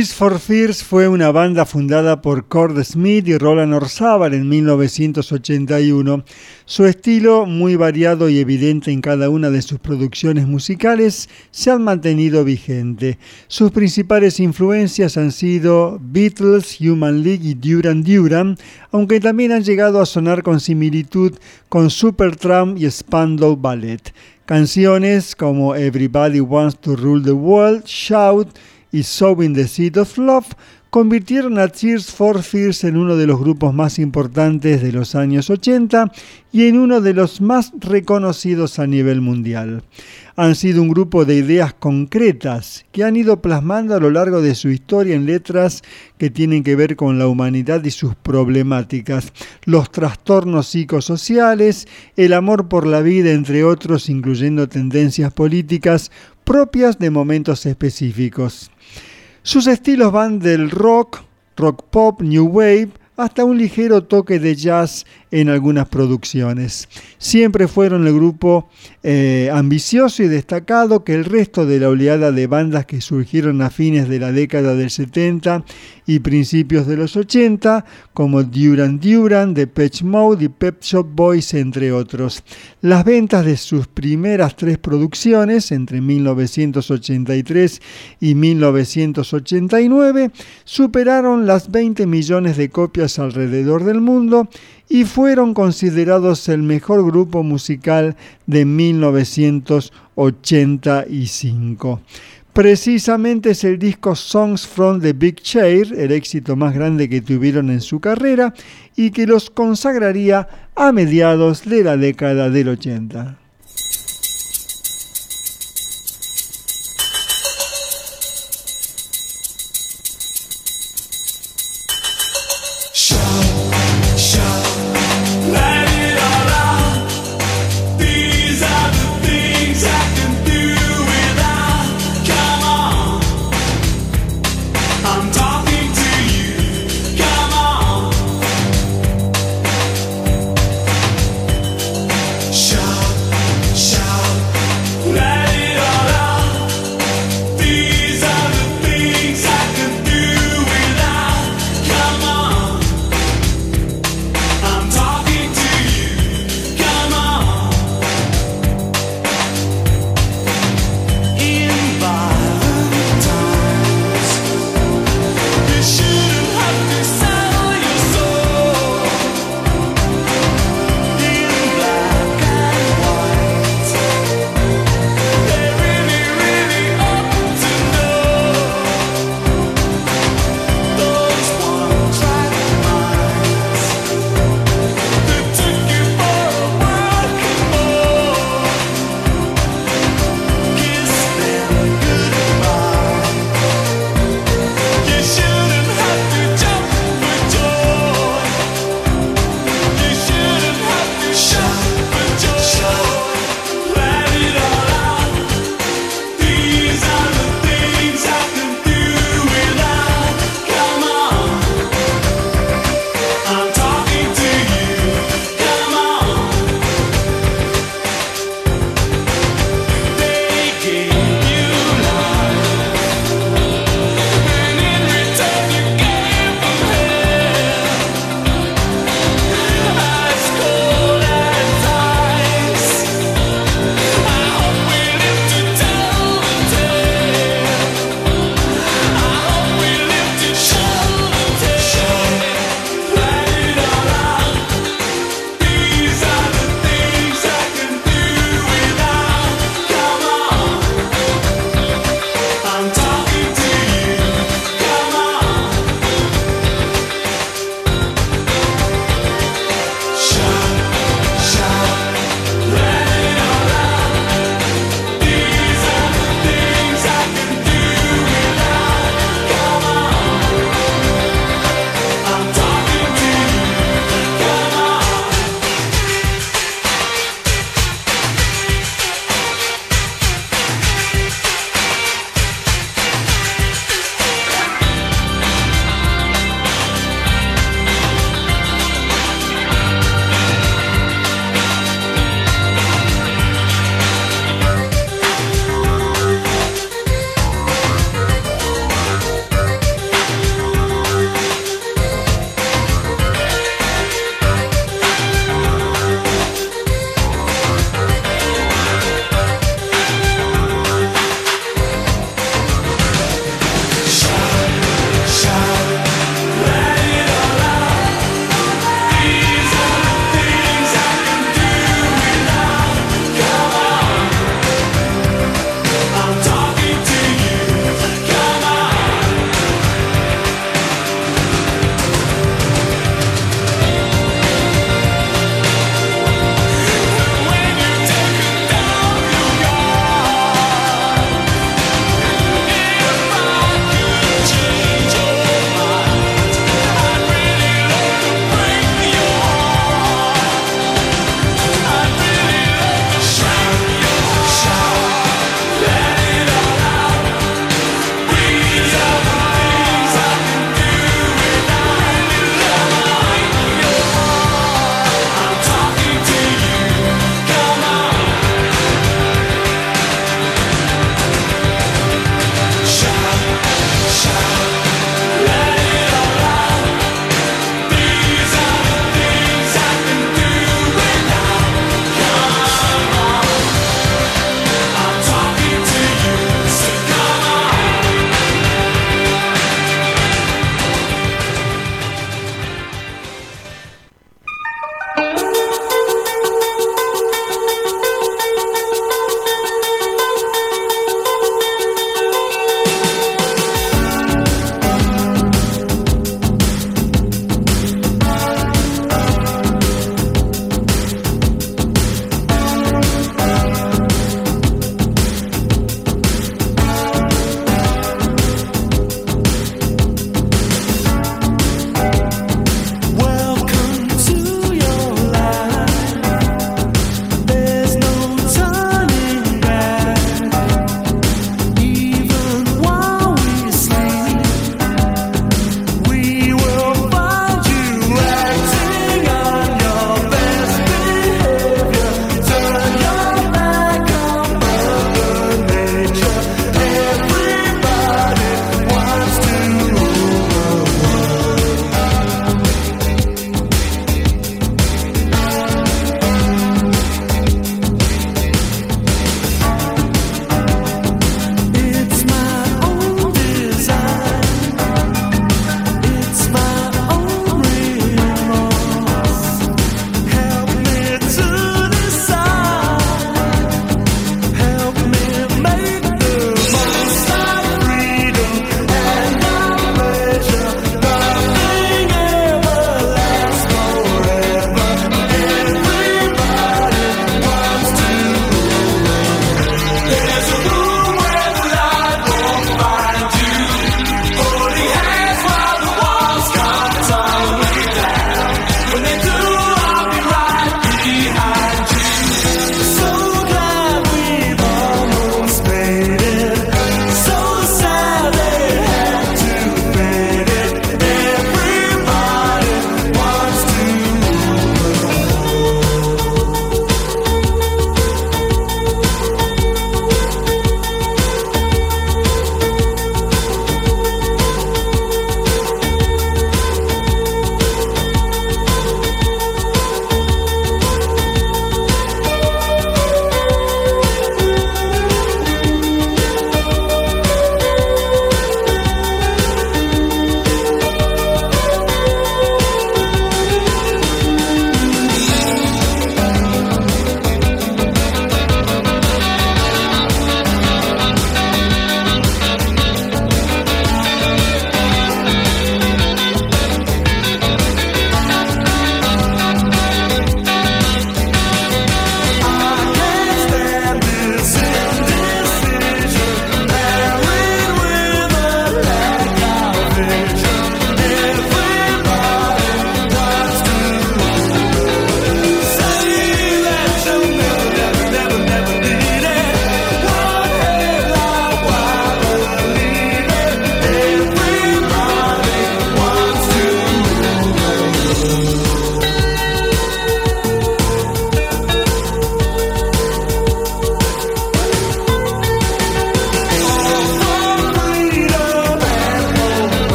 Cheese for Fears fue una banda fundada por Cord Smith y Roland Orzábal en 1981. Su estilo, muy variado y evidente en cada una de sus producciones musicales, se han mantenido vigente. Sus principales influencias han sido Beatles, Human League y Duran Duran, aunque también han llegado a sonar con similitud con Supertramp y Spandau Ballet. Canciones como Everybody Wants to Rule the World, Shout, y Sowing the Seed of Love convirtieron a Tears for Fears en uno de los grupos más importantes de los años 80 y en uno de los más reconocidos a nivel mundial. Han sido un grupo de ideas concretas que han ido plasmando a lo largo de su historia en letras que tienen que ver con la humanidad y sus problemáticas, los trastornos psicosociales, el amor por la vida, entre otros, incluyendo tendencias políticas propias de momentos específicos. Sus estilos van del rock, rock pop, new wave, hasta un ligero toque de jazz en algunas producciones. Siempre fueron el grupo eh, ambicioso y destacado que el resto de la oleada de bandas que surgieron a fines de la década del 70 y principios de los 80, como Duran Duran, Depeche Mode y Pep Shop Boys, entre otros. Las ventas de sus primeras tres producciones, entre 1983 y 1989, superaron las 20 millones de copias alrededor del mundo y fueron considerados el mejor grupo musical de 1985. Precisamente es el disco Songs from the Big Chair, el éxito más grande que tuvieron en su carrera y que los consagraría a mediados de la década del 80.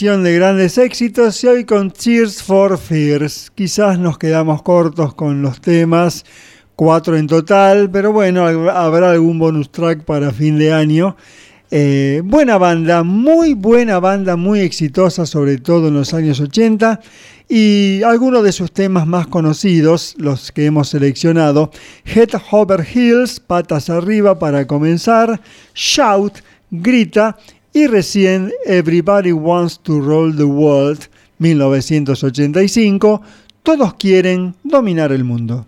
De grandes éxitos y hoy con Cheers for Fears. Quizás nos quedamos cortos con los temas, cuatro en total, pero bueno, habrá algún bonus track para fin de año. Eh, buena banda, muy buena banda, muy exitosa, sobre todo en los años 80. Y algunos de sus temas más conocidos, los que hemos seleccionado, Head Over Heels, Patas Arriba para comenzar, Shout, Grita y recién Everybody Wants to Roll the World, 1985, Todos quieren dominar el mundo.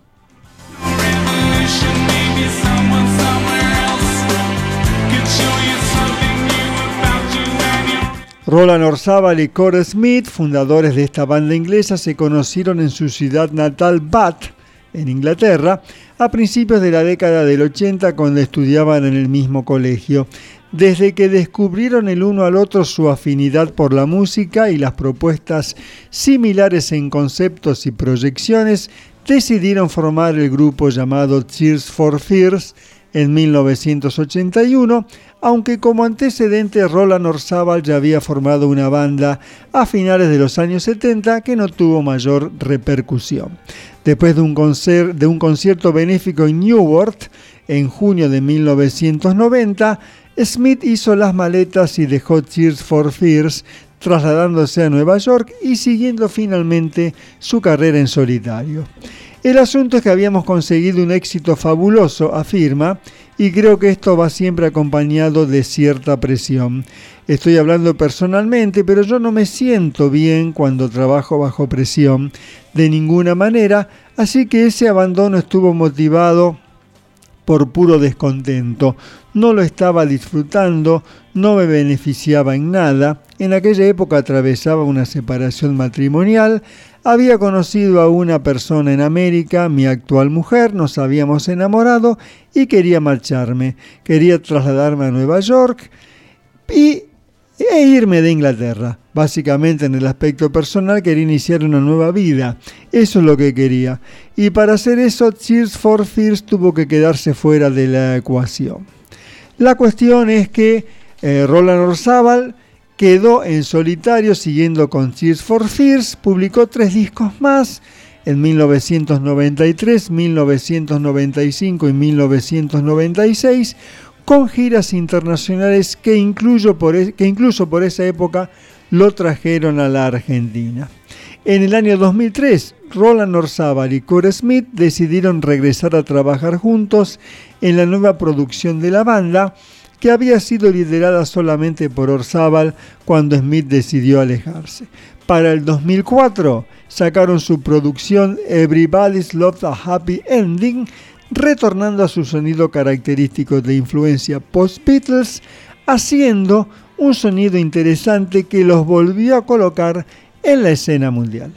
Roland Orzábal y Core Smith, fundadores de esta banda inglesa, se conocieron en su ciudad natal Bath, en Inglaterra, a principios de la década del 80 cuando estudiaban en el mismo colegio desde que descubrieron el uno al otro su afinidad por la música y las propuestas similares en conceptos y proyecciones, decidieron formar el grupo llamado Tears for Fears en 1981, aunque como antecedente Roland Orzabal ya había formado una banda a finales de los años 70 que no tuvo mayor repercusión. Después de un, de un concierto benéfico en Newark en junio de 1990, Smith hizo las maletas y dejó Tears for Fears, trasladándose a Nueva York y siguiendo finalmente su carrera en solitario. El asunto es que habíamos conseguido un éxito fabuloso, afirma, y creo que esto va siempre acompañado de cierta presión. Estoy hablando personalmente, pero yo no me siento bien cuando trabajo bajo presión, de ninguna manera, así que ese abandono estuvo motivado por puro descontento. No lo estaba disfrutando, no me beneficiaba en nada. En aquella época atravesaba una separación matrimonial, había conocido a una persona en América, mi actual mujer, nos habíamos enamorado y quería marcharme. Quería trasladarme a Nueva York y e irme de Inglaterra. Básicamente en el aspecto personal quería iniciar una nueva vida. Eso es lo que quería. Y para hacer eso, Cheers for Fears tuvo que quedarse fuera de la ecuación. La cuestión es que eh, Roland Orzábal quedó en solitario siguiendo con Cheers for Fears, publicó tres discos más en 1993, 1995 y 1996 con giras internacionales que, por, e, que incluso por esa época lo trajeron a la Argentina. En el año 2003, Roland Orzábal y Core Smith decidieron regresar a trabajar juntos en la nueva producción de la banda, que había sido liderada solamente por Orzábal cuando Smith decidió alejarse. Para el 2004 sacaron su producción Everybody's Loves a Happy Ending, retornando a su sonido característico de influencia post-Beatles, haciendo un sonido interesante que los volvió a colocar en la escena mundial.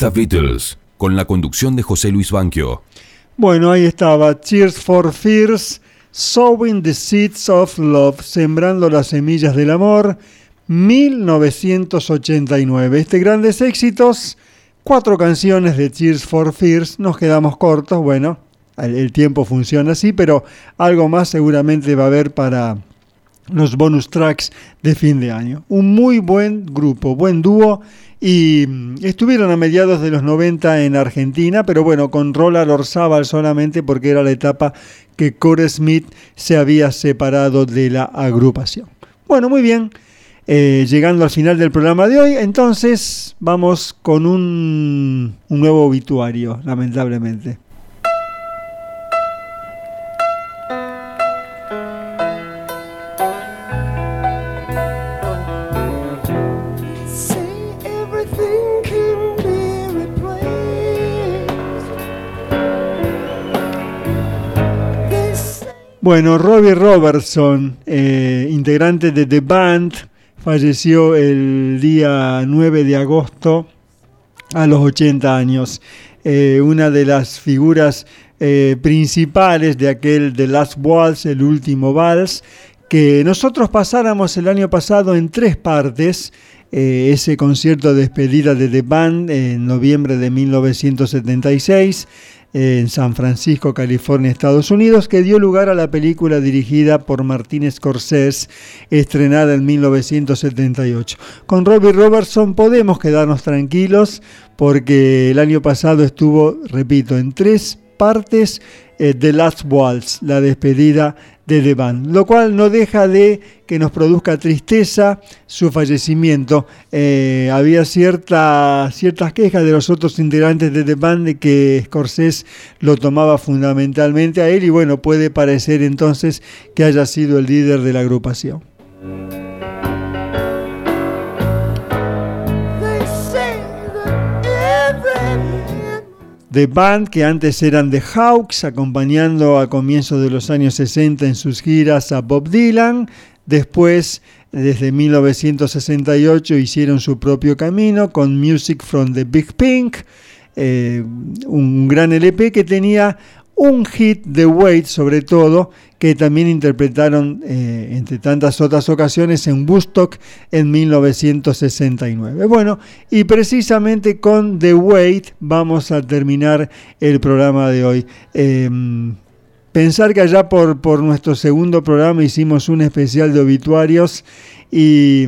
Revista Beatles, con la conducción de José Luis Banquio. Bueno, ahí estaba. Cheers for Fears, Sowing the Seeds of Love, Sembrando las Semillas del Amor, 1989. Este grandes éxitos, cuatro canciones de Cheers for Fears, nos quedamos cortos, bueno, el, el tiempo funciona así, pero algo más seguramente va a haber para los bonus tracks de fin de año. Un muy buen grupo, buen dúo y mm, estuvieron a mediados de los 90 en Argentina, pero bueno, con Roland Orzábal solamente porque era la etapa que Core Smith se había separado de la agrupación. Bueno, muy bien. Eh, llegando al final del programa de hoy, entonces vamos con un, un nuevo obituario, lamentablemente. Bueno, Robbie Robertson, eh, integrante de The Band, falleció el día 9 de agosto a los 80 años. Eh, una de las figuras eh, principales de aquel The Last Waltz, el último vals, que nosotros pasáramos el año pasado en tres partes. ese concierto de despedida de The Band en noviembre de 1976 en San Francisco, California, Estados Unidos, que dio lugar a la película dirigida por Martin Scorsese, estrenada en 1978. Con Robbie Robertson podemos quedarnos tranquilos porque el año pasado estuvo, repito, en tres partes eh, The Last Waltz, la despedida de The Band, lo cual no deja de que nos produzca tristeza su fallecimiento. Eh, había cierta, ciertas quejas de los otros integrantes de The Band de que Scorsese lo tomaba fundamentalmente a él y bueno, puede parecer entonces que haya sido el líder de la agrupación. The Band, que antes eran The Hawks, acompañando a comienzos de los años 60 en sus giras a Bob Dylan. Después, desde 1968, hicieron su propio camino con Music from the Big Pink, eh, un gran LP que tenía un hit de Wade sobre todo, que también interpretaron eh, entre tantas otras ocasiones en Woodstock en 1969. Bueno, y precisamente con The Wait vamos a terminar el programa de hoy. Eh, pensar que allá por, por nuestro segundo programa hicimos un especial de obituarios y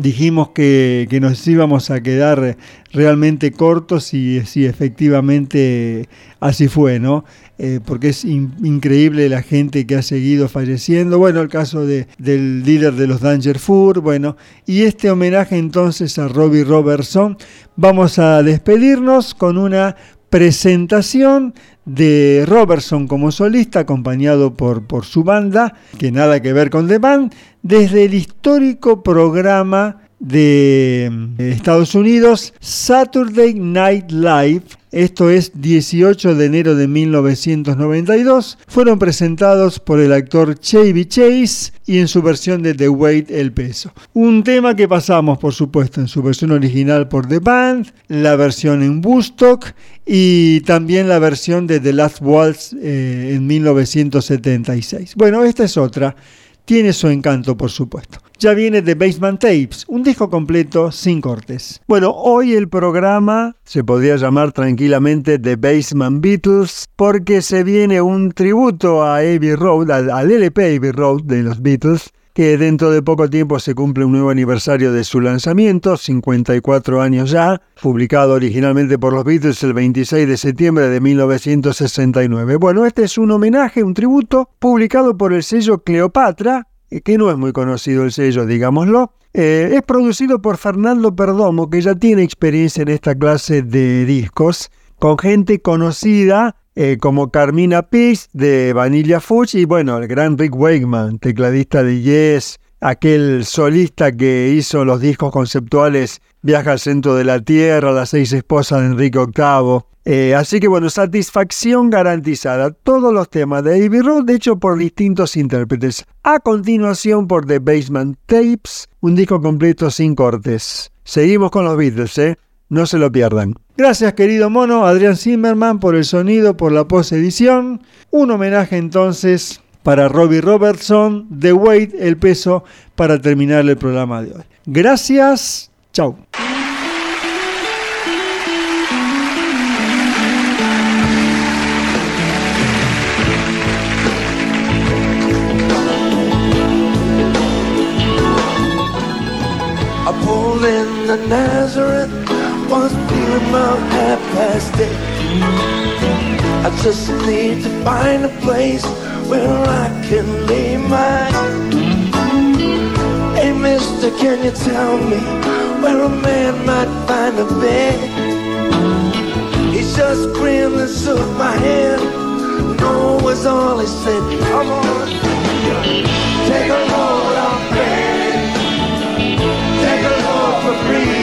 dijimos que, que nos íbamos a quedar realmente cortos y sí, efectivamente así fue, ¿no? Eh, porque es in- increíble la gente que ha seguido falleciendo. Bueno, el caso de, del líder de los Danger Four, bueno, y este homenaje entonces a Robbie Robertson. Vamos a despedirnos con una presentación de Robertson como solista, acompañado por, por su banda, que nada que ver con The Band, desde el histórico programa de eh, Estados Unidos, Saturday Night Live, esto es 18 de enero de 1992, fueron presentados por el actor Chevy Chase y en su versión de The Weight El Peso. Un tema que pasamos, por supuesto, en su versión original por The Band, la versión en Woodstock y también la versión de The Last Waltz eh, en 1976. Bueno, esta es otra tiene su encanto, por supuesto. Ya viene The Basement Tapes, un disco completo sin cortes. Bueno, hoy el programa se podría llamar tranquilamente The Basement Beatles porque se viene un tributo a Abbey Road, al, al LP Abbey Road de los Beatles, que dentro de poco tiempo se cumple un nuevo aniversario de su lanzamiento, 54 años ya, publicado originalmente por los Beatles el 26 de septiembre de 1969. Bueno, este es un homenaje, un tributo, publicado por el sello Cleopatra, eh, que no es muy conocido el sello, digámoslo. Eh, es producido por Fernando Perdomo, que ya tiene experiencia en esta clase de discos, con gente conocida eh, como Carmina Pix de Vanilla Fudge y bueno, el gran Rick Wakeman, tecladista de Yes, aquel solista que hizo los discos conceptuales Viaja al centro de la Tierra, Las seis esposas de Enrique VIII. Eh, así que bueno, satisfacción garantizada. Todos los temas de Abbey Road, hecho por distintos intérpretes. A continuación por The Basement Tapes, un disco completo sin cortes. Seguimos con los Beatles, ¿eh? No se lo pierdan. Gracias querido mono, Adrián Zimmerman por el sonido, por la post-edición. Un homenaje entonces para Robbie Robertson, The Weight, el peso, para terminar el programa de hoy. Gracias, chao. About half past eight. I just need to find a place where I can lay my. Hey, mister, can you tell me where a man might find a bed? He just grinned and shook my hand. No was all he said. Come on, take a load off bed. Take a load for free.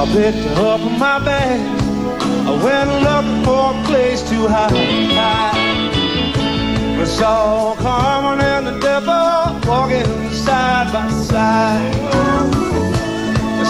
I picked up my bag. I went looking for a place to hide. We saw Carmen and the devil walking side by side.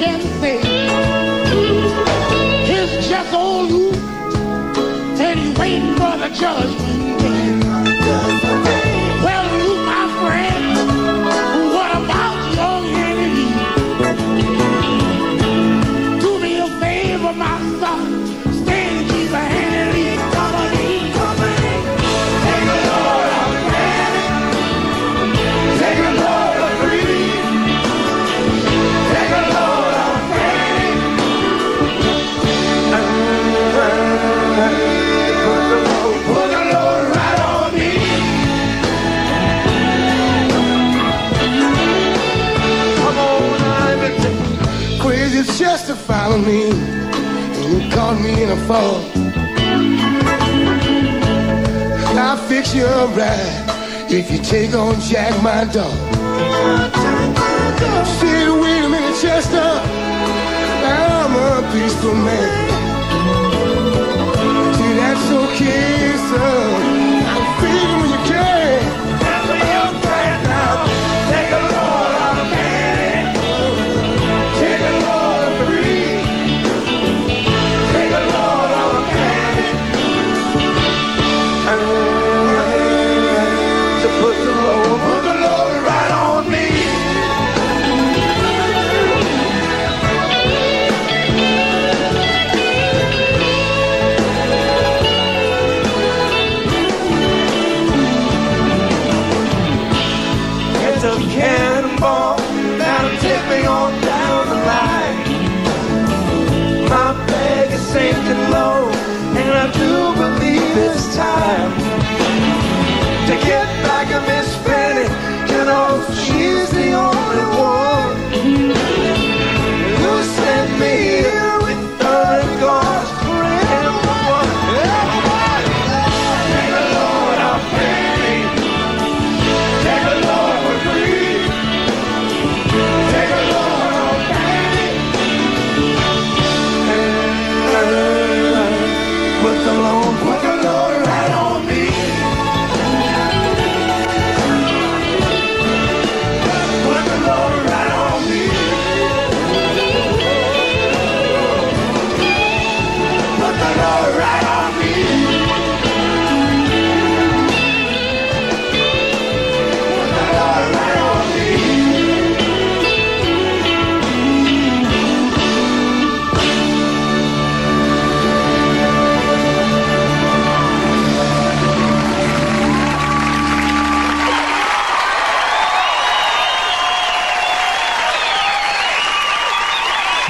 can say is just old, you and he's waiting for the judgment day. Me, and you caught me in a fall. I'll fix you a ride if you take on Jack, my dog. Say, wait a minute, Chester. I'm a peaceful man. See, that's okay, son. I'm feeling when you can. Sinking low, and I do believe it's time to get back at Miss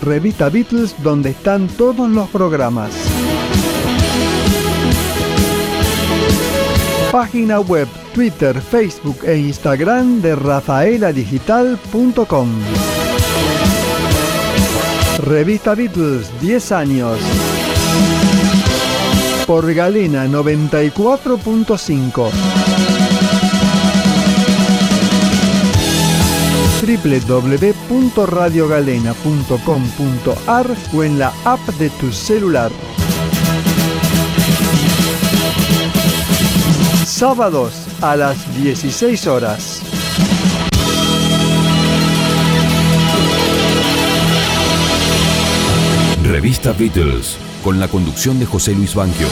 Revista Beatles, donde están todos los programas. Página web, Twitter, Facebook e Instagram de rafaeladigital.com. Revista Beatles, 10 años. Por Galena 94.5. www.radiogalena.com.ar o en la app de tu celular. Sábados a las 16 horas. Revista Beatles, con la conducción de José Luis Banquio.